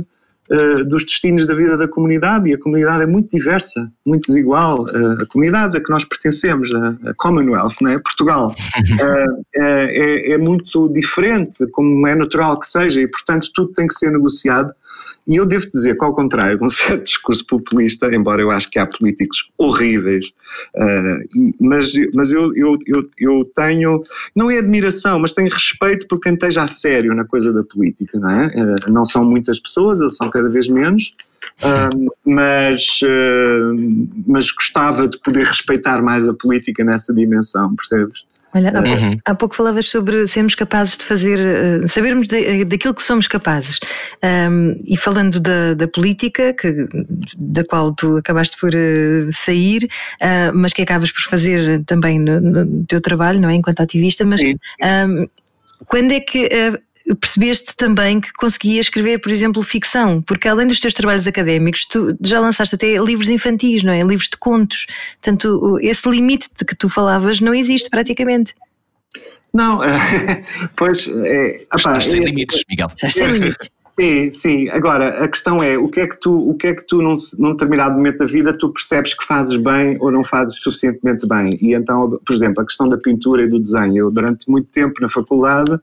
Speaker 4: uh, dos destinos da vida da comunidade e a comunidade é muito diversa, muito desigual. Uh, a comunidade a que nós pertencemos, a, a Commonwealth, né? Portugal, é, é muito diferente, como é natural que seja, e portanto tudo tem que ser negociado e eu devo dizer que, ao contrário de um certo discurso populista, embora eu acho que há políticos horríveis, uh, e, mas, mas eu, eu, eu, eu, tenho, não é admiração, mas tenho respeito por quem esteja a sério na coisa da política, não é? Uh, não são muitas pessoas, eles são cada vez menos, uh, mas, mas gostava de poder respeitar mais a política nessa dimensão, percebes?
Speaker 2: Olha, há, uhum. pouco, há, pouco falavas sobre sermos capazes de fazer, uh, sabermos de, daquilo que somos capazes. Um, e falando da, da, política, que, da qual tu acabaste por uh, sair, uh, mas que acabas por fazer também no, no, teu trabalho, não é? Enquanto ativista, mas um, quando é que percebeste também que conseguias escrever, por exemplo, ficção, porque além dos teus trabalhos académicos, tu já lançaste até livros infantis, não é? Livros de contos. Portanto, esse limite de que tu falavas não existe praticamente.
Speaker 4: Não, pois é.
Speaker 1: Estás sem é, limites, Miguel.
Speaker 2: Estás sem limites.
Speaker 4: Sim, sim. Agora, a questão é, o que é que tu, o que é que tu num, num determinado momento da vida tu percebes que fazes bem ou não fazes suficientemente bem? E então, por exemplo, a questão da pintura e do desenho. Eu, durante muito tempo na faculdade,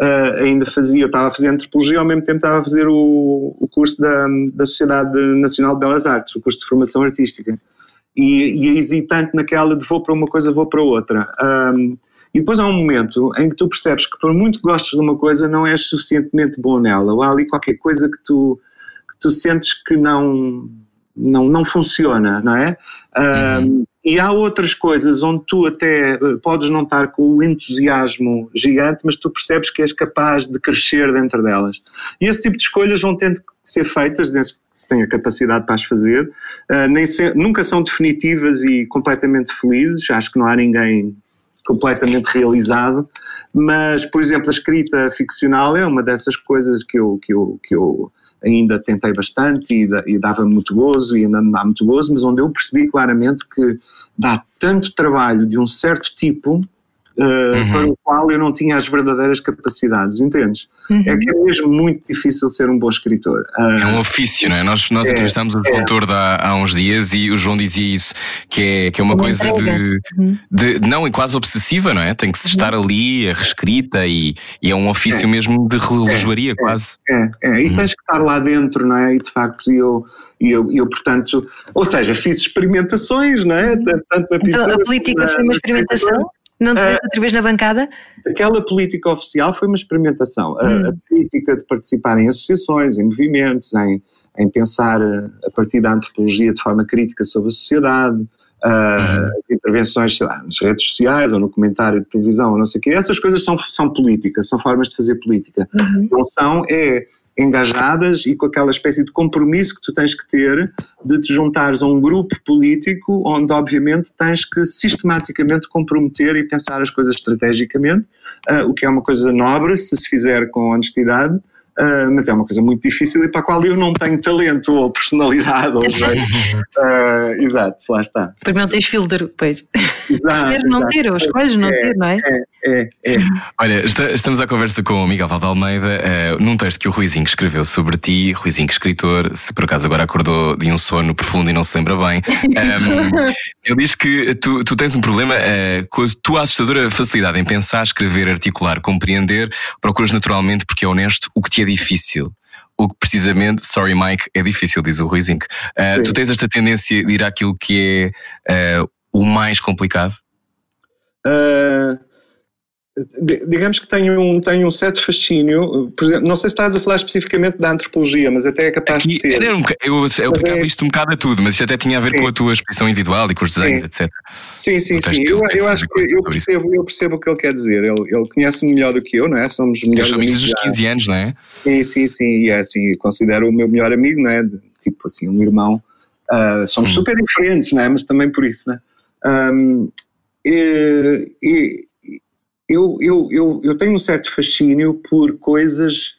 Speaker 4: uh, ainda fazia, eu estava a fazer antropologia, ao mesmo tempo estava a fazer o, o curso da, da Sociedade Nacional de Belas Artes, o curso de formação artística. E, e hesitante naquela de vou para uma coisa, vou para outra. Um, e depois há um momento em que tu percebes que, por muito que gostes de uma coisa, não és suficientemente bom nela, ou há ali qualquer coisa que tu, que tu sentes que não, não, não funciona, não é? Uhum. E há outras coisas onde tu até eh, podes não estar com o entusiasmo gigante, mas tu percebes que és capaz de crescer dentro delas. E esse tipo de escolhas vão tendo que ser feitas, desde que se tenha capacidade para as fazer. Uh, nem se, nunca são definitivas e completamente felizes, acho que não há ninguém completamente realizado, mas, por exemplo, a escrita ficcional é uma dessas coisas que eu, que eu, que eu ainda tentei bastante e, e dava muito gozo e ainda me dá muito gozo, mas onde eu percebi claramente que dá tanto trabalho de um certo tipo uh, uhum. para o qual eu não tinha as verdadeiras capacidades, entendes? Uhum. É que é mesmo muito difícil ser um bom escritor.
Speaker 1: Uh, é um ofício, não é? Nós, nós é, entrevistámos o João é. Tordo há, há, uns dias e o João dizia isso, que é, que é uma, uma coisa de, uhum. de, Não, é quase obsessiva, não é? Tem que se uhum. estar ali, a reescrita e, e é um ofício é. mesmo de relojoaria,
Speaker 4: é,
Speaker 1: quase.
Speaker 4: É, é, e uhum. tens que estar lá dentro, não é? E de facto eu. E eu, eu, portanto, ou seja, fiz experimentações, não é?
Speaker 2: Tanto na pintura. Então, a política foi uma experimentação? Não te vês outra vez na bancada?
Speaker 4: Aquela política oficial foi uma experimentação. Hum. A, a, política de participar em associações, em movimentos, em, em pensar a, a partir da antropologia de forma crítica sobre a sociedade, uh, uhum. as intervenções, sei lá, nas redes sociais ou no comentário de televisão ou não sei o quê, essas coisas são, são políticas, são formas de fazer política. Uhum. Não são, é engajadas e com aquela espécie de compromisso que tu tens que ter de te juntares a um grupo político onde obviamente tens que sistematicamente comprometer e pensar as coisas estrategicamente, uh, o que é uma coisa nobre se se fizer com honestidade, Uh, mas é uma coisa muito difícil e para a qual eu não tenho talento ou personalidade ou jeito. uh, exato, lá está.
Speaker 2: Porque não tens filtro, pois. Exato, não ter, ou escolhes não é, ter, não é?
Speaker 4: É, é, é.
Speaker 1: Olha, estamos à conversa com o Miguel Valde Almeida uh, num texto que o Ruizinho escreveu sobre ti, Ruizinho escritor, se por acaso agora acordou de um sono profundo e não se lembra bem. Um, ele diz que tu, tu tens um problema com a tua assustadora facilidade em pensar, escrever, articular, compreender, procuras naturalmente porque é honesto o que te é difícil. O que precisamente, sorry Mike, é difícil, diz o Ruizinho. Uh, tu tens esta tendência de ir àquilo que é uh, o mais complicado?
Speaker 4: Uh, digamos que tenho um, tenho um certo fascínio, exemplo, não sei se estás a falar especificamente da antropologia, mas até é capaz Aqui, de ser.
Speaker 1: Um, eu eu aplicava é... isto um bocado a tudo, mas isto até tinha a ver sim. com a tua expressão individual e com os desenhos, sim. etc.
Speaker 4: Sim, sim, sim. Eu, eu acho que eu percebo, eu percebo o que ele quer dizer. Ele, ele conhece-me melhor do que eu, não é? Somos melhores
Speaker 1: amigos. dos 15 anos, não é?
Speaker 4: Sim, sim, sim. E é assim, considero o meu melhor amigo, não é? Tipo assim, um irmão. Uh, somos hum. super diferentes, não é? Mas também por isso, não é? Um, e, e eu, eu, eu, eu tenho um certo fascínio por coisas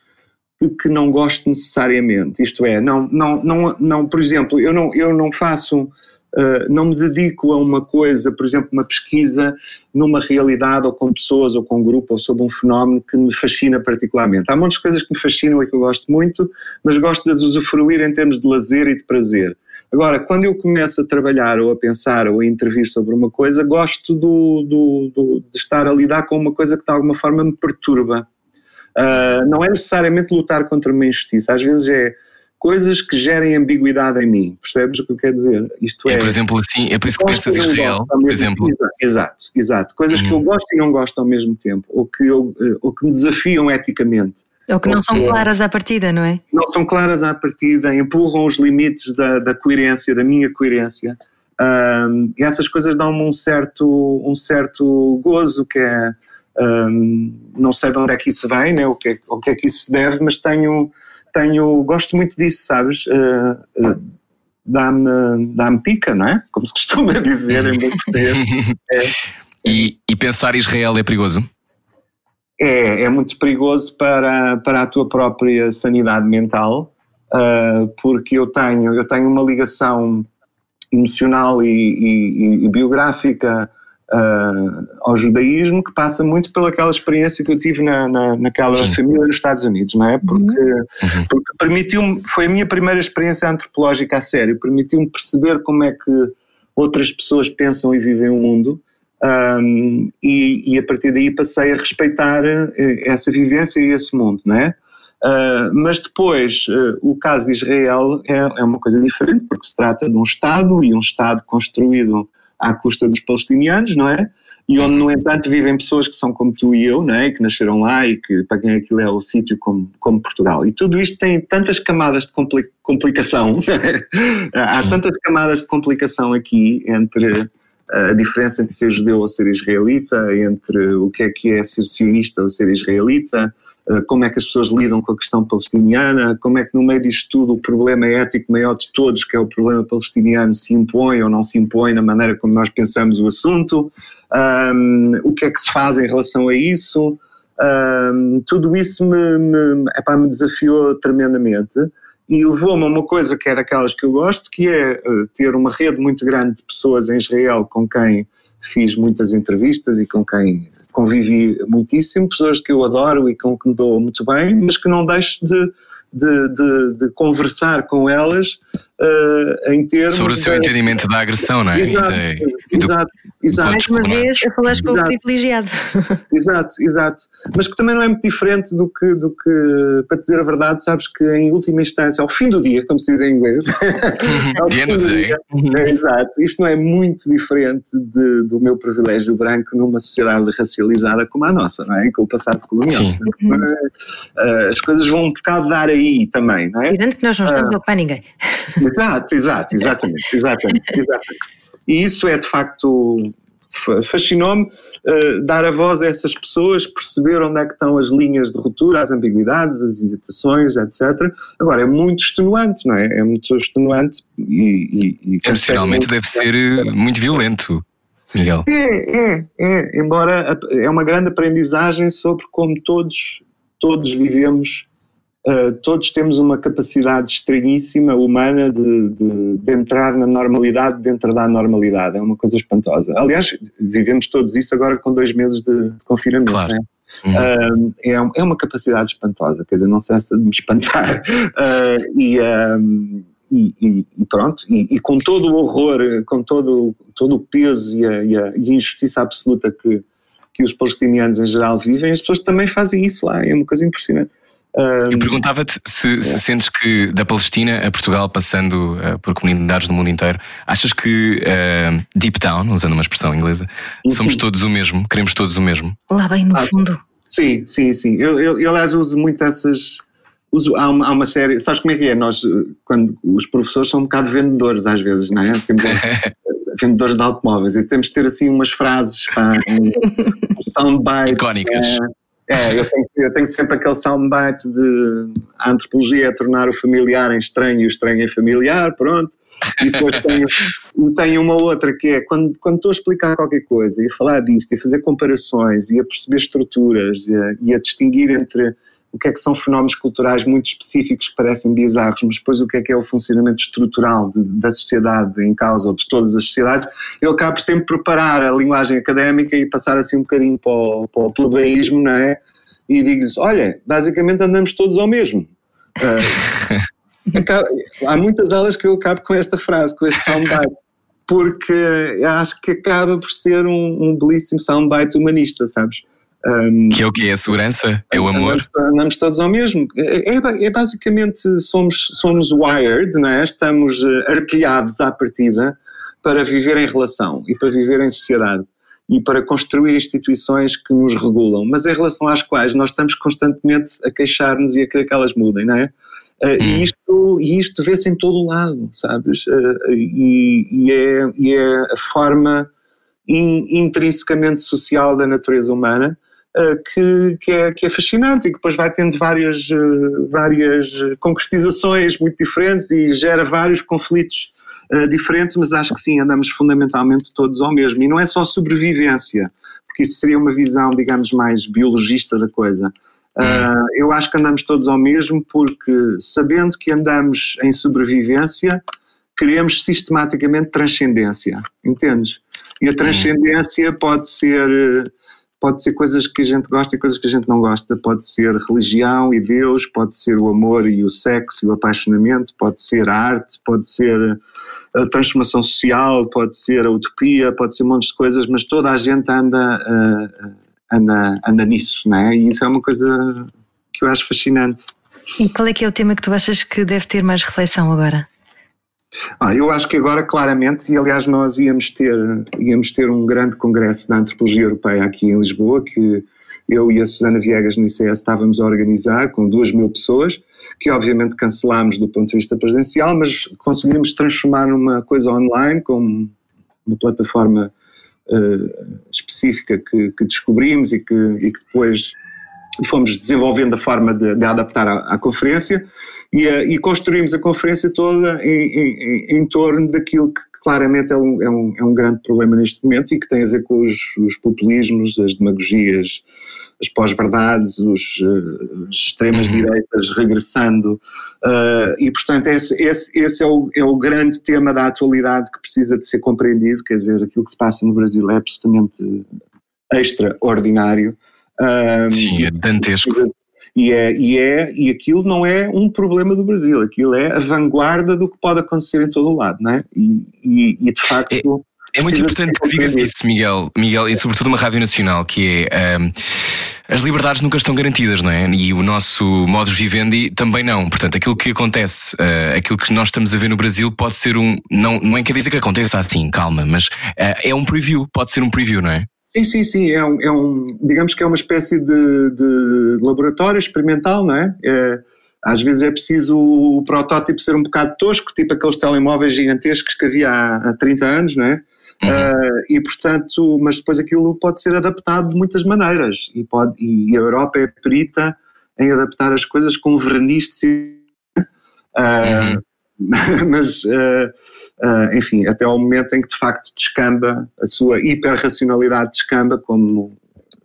Speaker 4: de que não gosto necessariamente. Isto é, não, não, não, não por exemplo, eu não, eu não faço Uh, não me dedico a uma coisa, por exemplo, uma pesquisa numa realidade ou com pessoas ou com um grupo ou sobre um fenómeno que me fascina particularmente. Há muitas coisas que me fascinam e que eu gosto muito, mas gosto de as usufruir em termos de lazer e de prazer. Agora, quando eu começo a trabalhar ou a pensar ou a intervir sobre uma coisa, gosto do, do, do, de estar a lidar com uma coisa que de alguma forma me perturba. Uh, não é necessariamente lutar contra uma injustiça, às vezes é coisas que gerem ambiguidade em mim. Percebes o que eu quero dizer?
Speaker 1: Isto é, é por exemplo, assim, é por isso que pensas Israel, por exemplo.
Speaker 4: Exato, exato. Coisas que eu uhum. gosto e não gosto ao mesmo tempo, ou que, eu, eh, ou que me desafiam eticamente.
Speaker 2: Ou que não são claras à partida, não é?
Speaker 4: Não são claras à partida, empurram os limites da, da coerência, da minha coerência. Um, e essas coisas dão-me um certo, um certo gozo que é. Um, não sei de onde é que isso vem, né, o, que é, o que é que isso se deve, mas tenho, tenho, gosto muito disso, sabes? Uh, uh, dá-me dá pica, não é? Como se costuma dizer em português.
Speaker 1: É. E, e pensar Israel é perigoso?
Speaker 4: É, é muito perigoso para, para a tua própria sanidade mental, uh, porque eu tenho, eu tenho uma ligação emocional e, e, e biográfica uh, ao judaísmo que passa muito pelaquela experiência que eu tive na, na, naquela Sim. família nos Estados Unidos, não é? Porque, uhum. porque permitiu-me, foi a minha primeira experiência antropológica a sério, permitiu-me perceber como é que outras pessoas pensam e vivem o mundo. Um, e, e, a partir daí passei a respeitar eh, essa vivência e esse mundo, não é? Uh, mas depois, uh, o caso de Israel é, é, uma coisa diferente, porque se trata de um Estado e um Estado construído à custa dos palestinianos, não é? E onde, no entanto, vivem pessoas que são como tu e eu, não é? que nasceram lá e que para quem aquilo é o sítio como, como Portugal. E tudo isto tem tantas camadas de complicação, há tantas camadas de complicação aqui entre a diferença entre ser judeu ou ser israelita, entre o que é que é ser sionista ou ser israelita, eh, como é que as pessoas lidam com a questão palestiniana, como é que no meio disto tudo o problema ético maior de todos, que é o problema palestiniano, se impõe ou não se impõe na maneira como nós pensamos o assunto, um, o que é que se faz em relação a isso, um, tudo isso me, me, epá, me desafiou tremendamente e levou-me a uma coisa que é daquelas que eu gosto, que é eh, ter uma rede muito grande de pessoas em Israel com quem fiz muitas entrevistas e com quem convivi muitíssimo, pessoas que eu adoro e com que me dou muito bem, mas que não deixo de, de, de, de conversar com elas uh, em termos.
Speaker 1: Sobre o seu de... entendimento da agressão, não é?
Speaker 4: Exato, e de, exato, exato.
Speaker 2: Mais uma vez, a falar com o privilegiado.
Speaker 4: Exato, exato. Mas que também não é muito diferente do que, do que, para dizer a verdade, sabes que em última instância, ao fim do dia, como se diz em inglês.
Speaker 1: dia,
Speaker 4: é, exato. Isto não é muito diferente de, do meu privilégio branco numa sociedade racializada como a nossa, não é? Com o passado colonial. Uh, as coisas vão um bocado dar aí também, não é?
Speaker 2: Tirando que nós não estamos uh, a ocupar ninguém.
Speaker 4: Exato, exato, exatamente, exatamente, exatamente. E isso é de facto fascinou-me uh, dar a voz a essas pessoas, perceber onde é que estão as linhas de ruptura, as ambiguidades, as hesitações, etc. Agora, é muito extenuante, não é? É muito extenuante e... e,
Speaker 1: e Emocionalmente deve ser eh, muito violento. Miguel.
Speaker 4: É, é, é, embora é uma grande aprendizagem sobre como todos, todos vivemos Uh, todos temos uma capacidade estranhíssima, humana, de, de, de, entrar na normalidade dentro da anormalidade. É uma coisa espantosa. Aliás, vivemos todos isso agora com dois meses de, de confinamento. Claro. Né? Uhum. Uh, é, é, uma capacidade espantosa, quer dizer, não cessa de me espantar. Uh, e, um, e, e, e, pronto, e, e, com todo o horror, com todo, todo o peso e a, e a, e a injustiça absoluta que, que os palestinianos em geral vivem, as pessoas também fazem isso lá, é uma coisa impressionante.
Speaker 1: Um, Eu perguntava-te se, é. se, sentes que da Palestina a Portugal, passando uh, por comunidades do mundo inteiro, achas que uh, deep down, usando uma expressão inglesa, somos todos o mesmo, queremos todos o mesmo?
Speaker 2: Lá bem no ah, fundo.
Speaker 4: Sim, sim, sim. Eu, eu, eu aliás uso muito essas. Uso, há, uma, há uma série. Sabes como é que é? Nós, quando os professores são um bocado vendedores às vezes, não é? Temos, vendedores de automóveis e temos de ter assim umas frases, pá, um, soundbites.
Speaker 1: Icónicas.
Speaker 4: Uh, é, eu tenho, eu tenho sempre aquele soundbite de a antropologia é tornar o familiar em estranho e o estranho em familiar, pronto. E depois tenho, tenho uma outra que é quando, quando estou a explicar qualquer coisa e a falar disto e a fazer comparações e a perceber estruturas e a, e a distinguir entre o que é que são fenómenos culturais muito específicos que parecem bizarros, mas depois o que é que é o funcionamento estrutural de, da sociedade em causa ou de todas as sociedades, eu acabo sempre preparar a linguagem académica e passar assim um bocadinho para o, para o plebeísmo, não é? E digo-lhes, olha, basicamente andamos todos ao mesmo. Uh, há muitas aulas que eu acabo com esta frase, com este soundbite, porque acho que acaba por ser um, um belíssimo soundbite humanista, sabes?
Speaker 1: Um, que é o que? É a segurança? É o amor?
Speaker 4: Andamos, andamos todos ao mesmo. É, é, é, basicamente, somos, somos wired, não é? estamos eh, artilhados à partida para viver em relação e para viver em sociedade e para construir instituições que nos regulam, mas em relação às quais nós estamos constantemente a queixar-nos e a querer que elas mudem, não é? Uh, hum. E isto, e isto vê-se em todo o lado, sabes? Uh, e, e, é, e é a forma in, intrinsecamente social da natureza humana que, que, é, que é fascinante e que depois vai tendo várias, várias concretizações muito diferentes e gera vários conflitos diferentes, mas acho que sim, andamos fundamentalmente todos ao mesmo. E não é só sobrevivência, porque isso seria uma visão, digamos, mais biologista da coisa Uh, eu acho que andamos todos ao mesmo porque, sabendo que andamos em sobrevivência, queremos sistematicamente transcendência, entendes? E a transcendência pode ser pode ser coisas que a gente gosta e coisas que a gente não gosta, pode ser religião e Deus, pode ser o amor e o sexo e o apaixonamento, pode ser a arte, pode ser a transformação social, pode ser a utopia, pode ser um monte de coisas, mas toda a gente anda uh, anda, anda nisso, não é? E isso é uma coisa que eu acho fascinante.
Speaker 2: E qual é que é o tema que tu achas que deve ter mais reflexão agora?
Speaker 4: Ah, eu acho que agora claramente, e aliás nós íamos ter, íamos ter um grande congresso da antropologia europeia aqui em Lisboa, que eu e a Susana Viegas no ICS estávamos a organizar com duas mil pessoas, que obviamente cancelámos do ponto de vista presencial, mas conseguimos transformar numa coisa online, com uma plataforma uh, específica que, que, descobrimos e que, e que, depois fomos desenvolvendo a forma de, de adaptar à, à conferência e, uh, e, construímos a conferência toda em, em, em torno daquilo que claramente é um, é, um, é um grande problema neste momento e que tem a ver com os, os populismos, as demagogias, as pós-verdades, os, uh, extremas-direitas uhum. regressando. Uh, e, portanto, esse, esse, esse é, o, é o grande tema da atualidade que precisa de ser compreendido. Quer dizer, aquilo que se passa no Brasil é absolutamente extraordinário.
Speaker 1: Uh, Sim, é dantesco.
Speaker 4: E, é, e, é, e aquilo não é um problema do Brasil, aquilo é a vanguarda do que pode acontecer em todo o lado, não é? E, e, e de facto.
Speaker 1: É é muito importante que digas isso, Miguel, Miguel, e sobretudo uma rádio nacional, que é um, as liberdades nunca estão garantidas, não é? E o nosso modus vivendi também não. Portanto, aquilo que acontece, uh, aquilo que nós estamos a ver no Brasil pode ser um. Não, não é quer dizer que aconteça assim, calma, mas uh, é um preview, pode ser um preview, não é?
Speaker 4: Sim, sim, sim. É um, é um digamos que é uma espécie de, de laboratório experimental, não é? é às vezes é preciso o protótipo ser um bocado tosco, tipo aqueles telemóveis gigantescos que havia há, há 30 anos, não é? Uhum. Uh, e portanto, mas depois aquilo pode ser adaptado de muitas maneiras e, pode, e a Europa é perita em adaptar as coisas com verniz de uh, uhum. mas uh, enfim, até ao momento em que de facto descamba, a sua hiperracionalidade descamba, como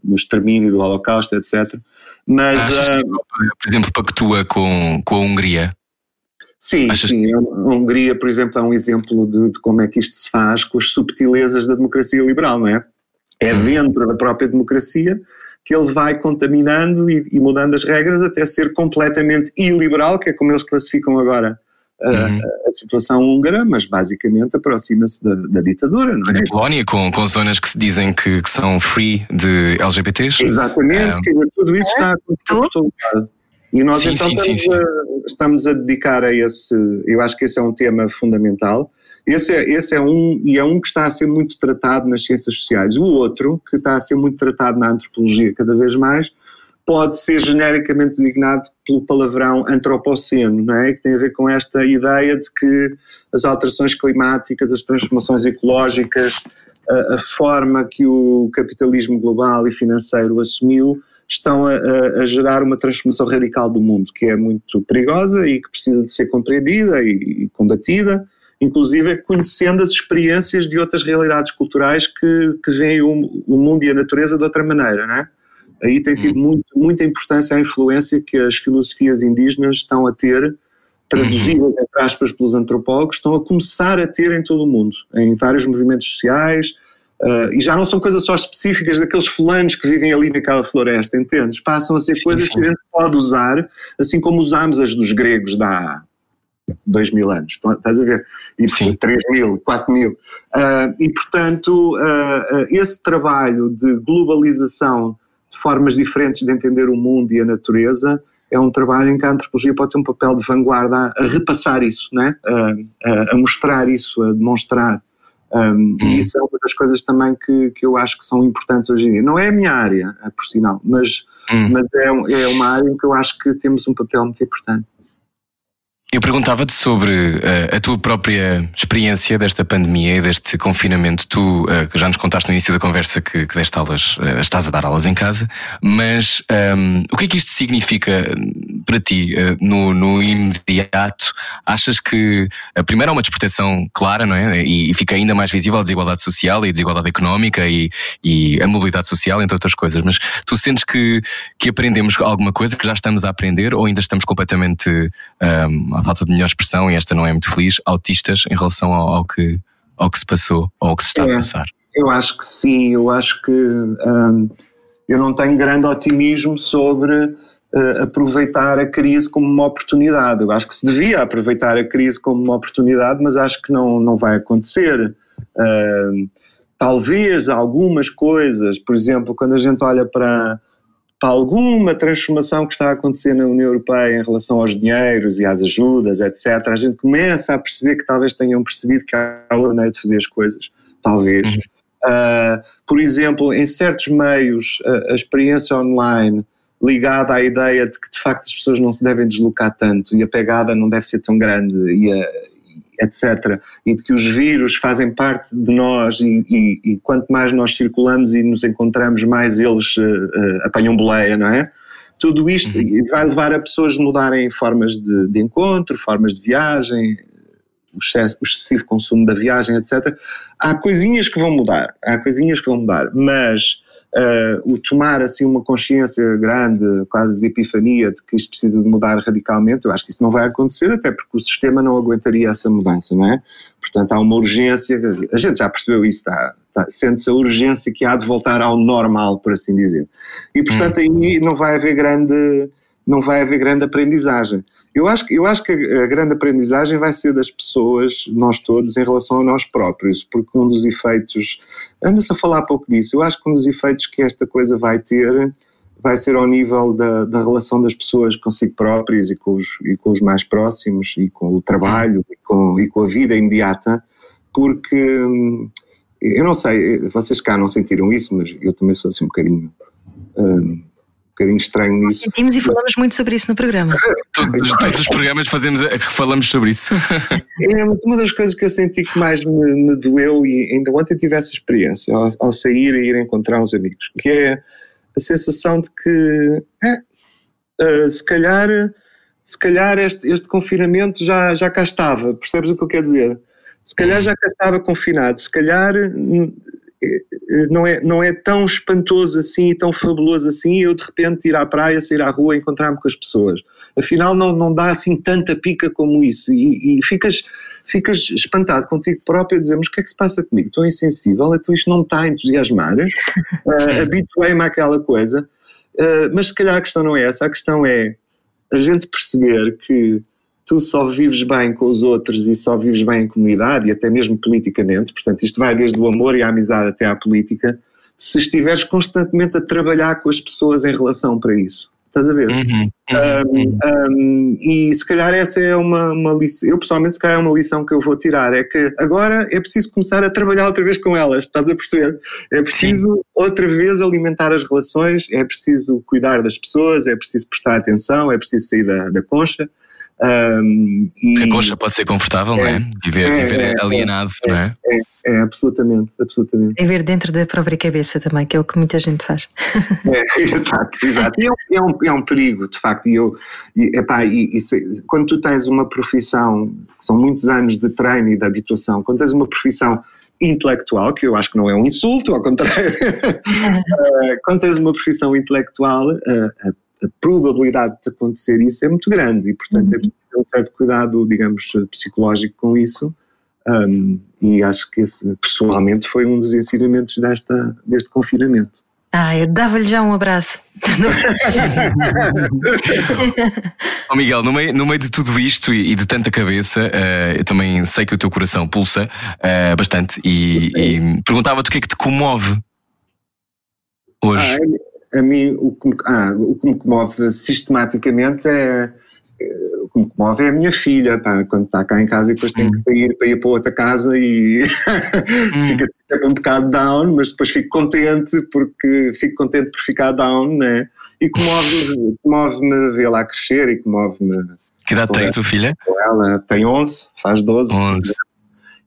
Speaker 4: no extermínio do Holocausto, etc.
Speaker 1: Mas, Achas que a Europa, por exemplo, pactua com, com a Hungria?
Speaker 4: Sim, Achas... sim. A Hungria, por exemplo, é um exemplo de, de, como é que isto se faz com as subtilezas da democracia liberal, não é? É hum. dentro da própria democracia que ele vai contaminando e, e, mudando as regras até ser completamente iliberal, que é como eles classificam agora uhum. a situação húngara, mas basicamente aproxima-se da, da, ditadura, não é?
Speaker 1: Na Polónia, com, com zonas que se dizem que, que são free de LGBTs.
Speaker 4: Exatamente, é. tudo isso está a acontecer por todo lado. E nós sim, então sim, estamos, sim, a, estamos, A, dedicar a esse, eu acho que esse é um tema fundamental. Esse é, esse é um, e é um que está a ser muito tratado nas ciências sociais. O outro, que está a ser muito tratado na antropologia cada vez mais, pode ser genericamente designado pelo palavrão antropoceno, não é? que tem a ver com esta ideia de que as alterações climáticas, as transformações ecológicas, a, a forma que o capitalismo global e financeiro assumiu, estão a, a, gerar uma transformação radical do mundo, que é muito perigosa e que precisa de ser compreendida e, e combatida, inclusive conhecendo as experiências de outras realidades culturais que, que veem o, o mundo e a natureza de outra maneira, não é? Aí tem tido muito, muita importância a influência que as filosofias indígenas estão a ter, traduzidas, entre aspas, pelos antropólogos, estão a começar a ter em todo o mundo, em vários movimentos sociais, uh, e já não são coisas só específicas daqueles fulanos que vivem ali naquela floresta, entendes? Passam a ser sim, coisas sim. que a gente pode usar, assim como usámos as dos gregos da dois mil anos, estás a ver? E Sim. 3 mil, 4 mil. Uh, e, portanto, uh, uh, esse trabalho de globalização de formas diferentes de entender o mundo e a natureza é um trabalho em que a antropologia pode ter um papel de vanguarda a, repassar isso, né? a, a mostrar isso, a demonstrar. Um, E hum. isso é uma das coisas também que, que eu acho que são importantes hoje em dia. Não é a minha área, por sinal, mas, hum. mas é, é uma área em que eu acho que temos um papel muito importante.
Speaker 1: Eu perguntava-te sobre uh, a tua própria experiência desta pandemia e deste confinamento. Tu uh, já nos contaste no início da conversa que, que deste aulas, uh, estás a dar aulas em casa, mas um, ehm, o que é que isto significa para ti no, no, imediato? Achas que a primeira é uma desproteção clara, não é? E, e, fica ainda mais visível a desigualdade social e a desigualdade económica e, e, a mobilidade social, entre outras coisas. Mas tu sentes que, que aprendemos alguma coisa, que já estamos a aprender, ou ainda estamos completamente. Um, ehm, à falta de melhor expressão, e esta não é muito feliz, autistas em relação ao, ao que, ao que se passou ou ao que se está é, a passar?
Speaker 4: Eu acho que sim, eu acho que hum, eu não tenho grande otimismo sobre uh, aproveitar a crise como uma oportunidade. Eu acho que se devia aproveitar a crise como uma oportunidade, mas acho que não, não vai acontecer. Uh, talvez algumas coisas, por exemplo, quando a gente olha para para alguma transformação que está a acontecer na União Europeia em relação aos dinheiros e às ajudas, etc., a gente começa a perceber que talvez tenham percebido que há outra maneira de fazer as coisas. Talvez. Uhum. Uh, por exemplo, em certos meios, a, a experiência online ligada à ideia de que de facto as pessoas não se devem deslocar tanto e a pegada não deve ser tão grande e a, etc. E de que os vírus fazem parte de nós e, e, e quanto mais nós circulamos e nos encontramos, mais eles uh, uh, apanham boleia, não é? Tudo isto uhum. vai levar a pessoas mudarem formas de, de encontro, formas de viagem, o, excesso, o excessivo consumo da viagem, etc. Há coisinhas que vão mudar, há coisinhas que vão mudar, mas uh, o tomar assim uma consciência grande, quase de epifania, de que isto precisa de mudar radicalmente, eu acho que isso não vai acontecer, até porque o sistema não aguentaria essa mudança, não é? Portanto, há uma urgência, a gente já percebeu isso, está, está, sente-se a urgência que há de voltar ao normal, por assim dizer. E, portanto, hum. aí não vai haver grande, não vai haver grande aprendizagem. Eu acho, eu acho que a grande aprendizagem vai ser das pessoas, nós todos, em relação a nós próprios, porque um dos efeitos, anda-se a falar pouco disso, eu acho que um dos efeitos que esta coisa vai ter vai ser ao nível da, da relação das pessoas consigo próprias e com, os, e com os mais próximos e com o trabalho e com, e com a vida imediata, porque hum, eu não sei, vocês cá não sentiram isso, mas eu também sou assim um bocadinho. Hum, bocadinho estranho nisso.
Speaker 2: Sentimos e falamos muito sobre isso no programa.
Speaker 1: todos, todos, os programas fazemos, falamos sobre isso.
Speaker 4: é, mas uma das coisas que eu senti que mais me, me doeu, e ainda ontem tive essa experiência, ao, ao, sair e ir encontrar uns amigos, que é a sensação de que é, uh, se calhar, se calhar este, este confinamento já, já cá estava, percebes o que eu quero dizer? Se calhar já cá estava confinado, se calhar não é, não é tão espantoso assim e tão fabuloso assim eu de repente ir à praia, sair à rua e encontrar-me com as pessoas. Afinal não, não dá assim tanta pica como isso e, e ficas, ficas espantado contigo próprio a dizer, mas o que é que se passa comigo? Estou insensível, então isto não me está a entusiasmar, uh, habituei-me àquela coisa, uh, mas se calhar a questão não é essa, a questão é a gente perceber que tu só vives bem com os outros e só vives bem em comunidade e até mesmo politicamente, portanto isto vai desde o amor e a amizade até à política, se estiveres constantemente a trabalhar com as pessoas em relação para isso. Estás a ver? Uhum, uhum, um, um, e se calhar essa é uma, uma lição, eu pessoalmente se calhar é uma lição que eu vou tirar, é que agora é preciso começar a trabalhar outra vez com elas, estás a perceber? É preciso Sim. outra vez alimentar as relações, é preciso cuidar das pessoas, é preciso prestar atenção, é preciso sair da, da concha,
Speaker 1: um, e, a concha pode ser confortável, é, não é? Viver, é, viver é, alienado,
Speaker 4: é,
Speaker 1: não é?
Speaker 4: é? É, absolutamente, absolutamente.
Speaker 2: Viver dentro da própria cabeça também, que é o que muita gente faz.
Speaker 4: É, exato, exato. E é, um, é, um, é perigo, de facto. E eu, e, epá, e, e se, quando tu tens uma profissão, que são muitos anos de treino e de habituação, quando tens uma profissão intelectual, que eu acho que não é um insulto, ao contrário, uh, quando tens uma profissão intelectual, uh, a, a, probabilidade de acontecer isso é muito grande e, portanto, é preciso ter um certo cuidado, digamos, psicológico com isso. Um, e acho que esse, pessoalmente, foi um dos ensinamentos desta, deste confinamento.
Speaker 2: Ah, eu dava-lhe já um abraço.
Speaker 1: oh Miguel, no meio, no meio de tudo isto e, e de tanta cabeça, uh, eu também sei que o teu coração pulsa uh, bastante e, e perguntava-te o que é que te comove hoje.
Speaker 4: Ah, a mim, o que, me, ah, o que me comove sistematicamente é o que me comove é a minha filha, pá, quando está cá em casa e depois tem que sair para ir para outra casa e hum. fica sempre um bocado down, mas depois fico contente porque fico contente por ficar down, né? E comove-me comove vê-la crescer e comove-me.
Speaker 1: Que idade tem a tua filha?
Speaker 4: Ela tem 11, faz 12.
Speaker 1: 11.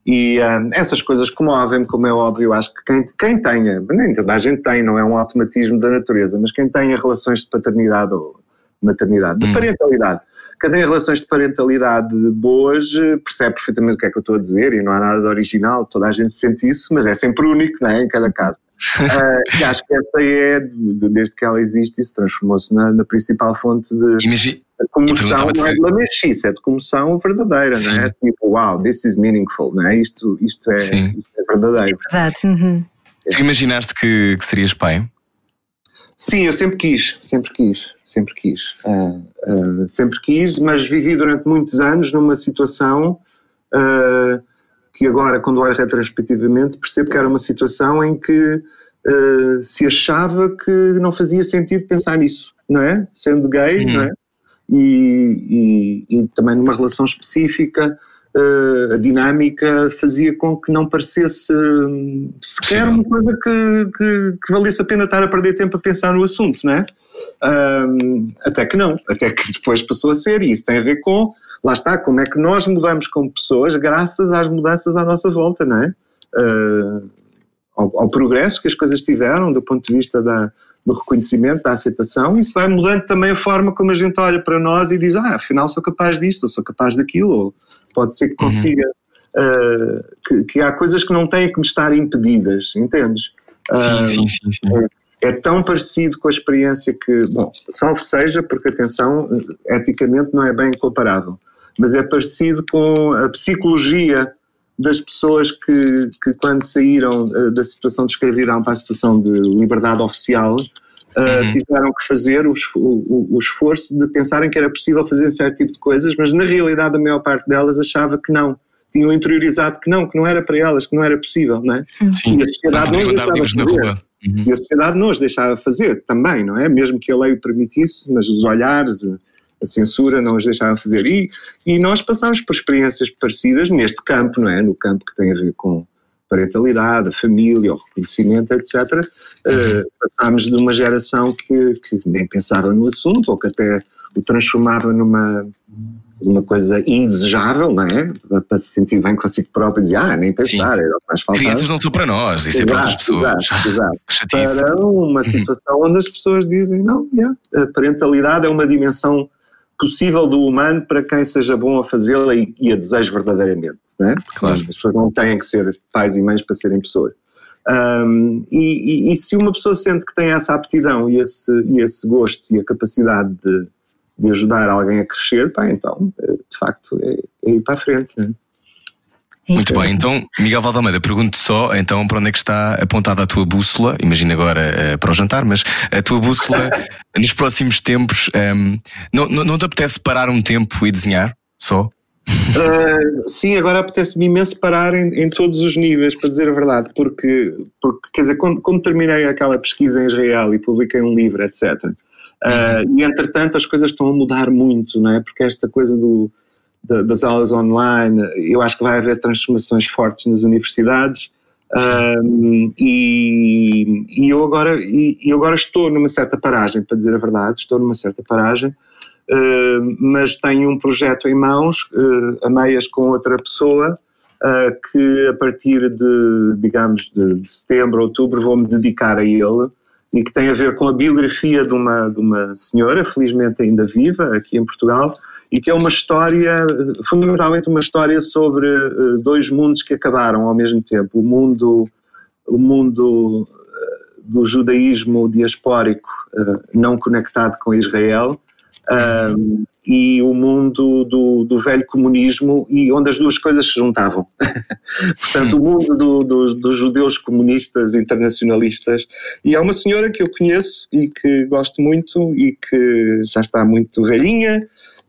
Speaker 4: E uh, essas coisas comovem-me, como é óbvio. Acho que quem, quem tenha, nem toda a gente tem, não é um automatismo da natureza, mas quem tenha relações de paternidade ou maternidade, de hum. parentalidade, quem tem relações de parentalidade boas percebe perfeitamente o que é que eu estou a dizer e não há nada de original, toda a gente sente isso, mas é sempre único, não é? Em cada caso. uh, e acho que essa é, desde que ela existe, isso transformou-se na, na, principal fonte de,
Speaker 1: Imagina,
Speaker 4: comoção, não é de lamechice, é de comoção verdadeira, Sim. não é? Tipo, wow, this is meaningful, não é? Isto, isto, é, isto é verdadeiro.
Speaker 2: É verdade. Uhum.
Speaker 1: Tu imaginaste que, que serias pai?
Speaker 4: Sim, eu sempre quis, sempre quis, sempre quis. Uh, uh, sempre quis, mas vivi durante muitos anos numa situação uh, que agora, quando olho retrospectivamente, percebo que era uma situação em que se achava que não fazia sentido pensar nisso, não é? Sendo gay, uhum. não é? E, e, e, também numa relação específica, uh, a dinâmica fazia com que não parecesse hum, sequer Sim. uma coisa que, que, que, valesse a pena estar a perder tempo a pensar no assunto, não é? Um, até que não, até que depois passou a ser, e isso tem a ver com, lá está, como é que nós mudamos como pessoas graças às mudanças à nossa volta, não é? Uh, ao, ao, progresso que as coisas tiveram do ponto de vista da, do reconhecimento, da aceitação, isso vai mudando também a forma como a gente olha para nós e diz, ah, afinal sou capaz disto, ou sou capaz daquilo, ou pode ser que uhum. consiga, uhum. uh, que, que, há coisas que não têm que me estar impedidas, entendes?
Speaker 1: Sim, uh, sim, sim, sim.
Speaker 4: É, é, tão parecido com a experiência que, bom, salvo seja, porque atenção, eticamente não é bem comparável, mas é parecido com a psicologia das pessoas que, que quando saíram uh, da situação de escravidão para a situação de liberdade oficial, Uh, uhum. tiveram que fazer o, o, o, esforço de pensarem que era possível fazer certo tipo de coisas, mas na realidade a maior parte delas achava que não. Tinham interiorizado que não, que não era para elas, que não era possível, não é?
Speaker 1: Sim, e a sociedade não, não livros na rua.
Speaker 4: Uhum. E a sociedade não os deixava fazer também, não é? Mesmo que a lei o permitisse, mas os olhares, a censura não os deixava fazer. E, e nós passámos por experiências parecidas neste campo, não é? No campo que tem a ver com parentalidade, a família, o reconhecimento, etc., uh, passámos de uma geração que, que, nem pensava no assunto ou que até o transformava numa, numa coisa indesejável, não é? Para se sentir bem consigo próprio e dizer, ah, nem pensar, Sim. era o que mais faltava.
Speaker 1: Crianças não são para nós, isso é para outras pessoas.
Speaker 4: Exato, exato. para uma situação onde as pessoas dizem, não, yeah, a parentalidade é uma dimensão possível do humano para quem seja bom a fazê-la e, e a deseja verdadeiramente. Né? Claro. As pessoas não têm que ser pais e mães para serem pessoas. Um, e, e, e, se uma pessoa sente que tem essa aptidão e esse, e esse gosto e a capacidade de, de ajudar alguém a crescer, pá, então, eh, de facto, é, é ir para a frente. Né?
Speaker 1: Muito bem, então, Miguel Valdalmeida, pergunto só então para onde é que está apontada a tua bússola? Imagina agora uh, para o jantar, mas a tua bússola nos próximos tempos, um, ehm, não, não, não te apetece parar um tempo e desenhar só?
Speaker 4: Uh, sim, agora apetece-me imenso parar em, em, todos os níveis, para dizer a verdade, porque, porque quer dizer, como, como terminei aquela pesquisa em Israel e publiquei um livro, etc. Uh, uhum. E entretanto as coisas estão a mudar muito, não é? Porque esta coisa do, das aulas online, eu acho que vai haver transformações fortes nas universidades. Um, e, e, eu agora, e, eu agora estou numa certa paragem, para dizer a verdade, estou numa certa paragem, uh, mas tenho um projeto em mãos, uh, a meias com outra pessoa, uh, que a partir de, digamos, de setembro, outubro, vou-me dedicar a ele e que tem a ver com a biografia de uma, de uma senhora, felizmente ainda viva, aqui em Portugal, e que é uma história, fundamentalmente uma história sobre uh, dois mundos que acabaram ao mesmo tempo. O mundo, o mundo uh, do judaísmo diaspórico uh, não conectado com Israel e o mundo do, do, velho comunismo e onde as duas coisas se juntavam. Portanto, o mundo do, do, dos judeus comunistas internacionalistas. E é uma senhora que eu conheço e que gosto muito e que já está muito velhinha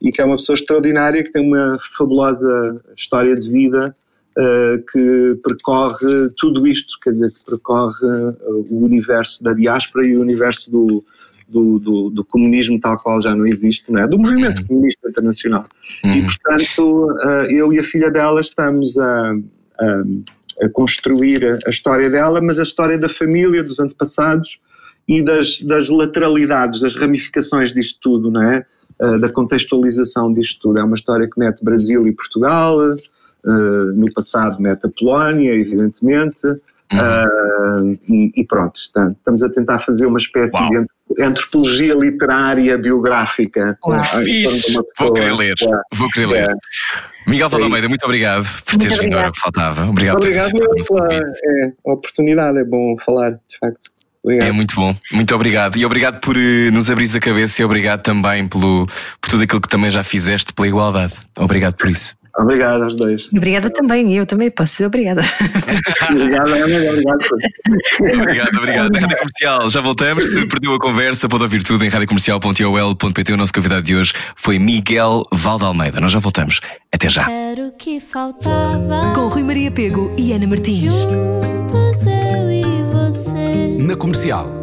Speaker 4: e que é uma pessoa extraordinária, que tem uma fabulosa história de vida uh, que percorre tudo isto, quer dizer, que percorre uh, o universo da diáspora e o universo do, do, do, do, comunismo tal qual já não existe, não é? do movimento uhum. comunista internacional. Uhum. E, portanto, uh, eu e a filha dela estamos a, a, a, construir a história dela, mas a história da família, dos antepassados e das, das lateralidades, das ramificações disto tudo, não é? Eh, da contextualização disto tudo. É uma história que mete Brasil e Portugal, uh, no passado mete a Polónia, evidentemente, uhum. uh, e, e, pronto, estamos a tentar fazer uma espécie Uau. de antropologia literária biográfica.
Speaker 1: Fixe. Vou querer ler, vou querer ler. É. Miguel Valdealmeida, muito obrigado por teres vindo a hora que faltava. Obrigado,
Speaker 4: obrigado por pela é, oportunidade, é bom falar, de facto.
Speaker 1: Obrigado. É muito bom, muito obrigado. E obrigado por uh, nos abrir a cabeça e obrigado também pelo, por tudo aquilo que também já fizeste pela igualdade. Obrigado por isso.
Speaker 4: Obrigado aos dois.
Speaker 2: Obrigada também, eu também posso dizer obrigada.
Speaker 4: obrigado, obrigado.
Speaker 1: obrigado, obrigado. Rádio Comercial, já voltamos. Se perdeu a conversa, pode ouvir tudo em radiocomercial.ol.pt. O nosso convidado de hoje foi Miguel Valdalmeida. Nós já voltamos. Até já.
Speaker 6: Era o que faltava.
Speaker 5: Com Rui Maria Pego e Ana Martins.
Speaker 6: Juntos eu e você.
Speaker 3: Na comercial.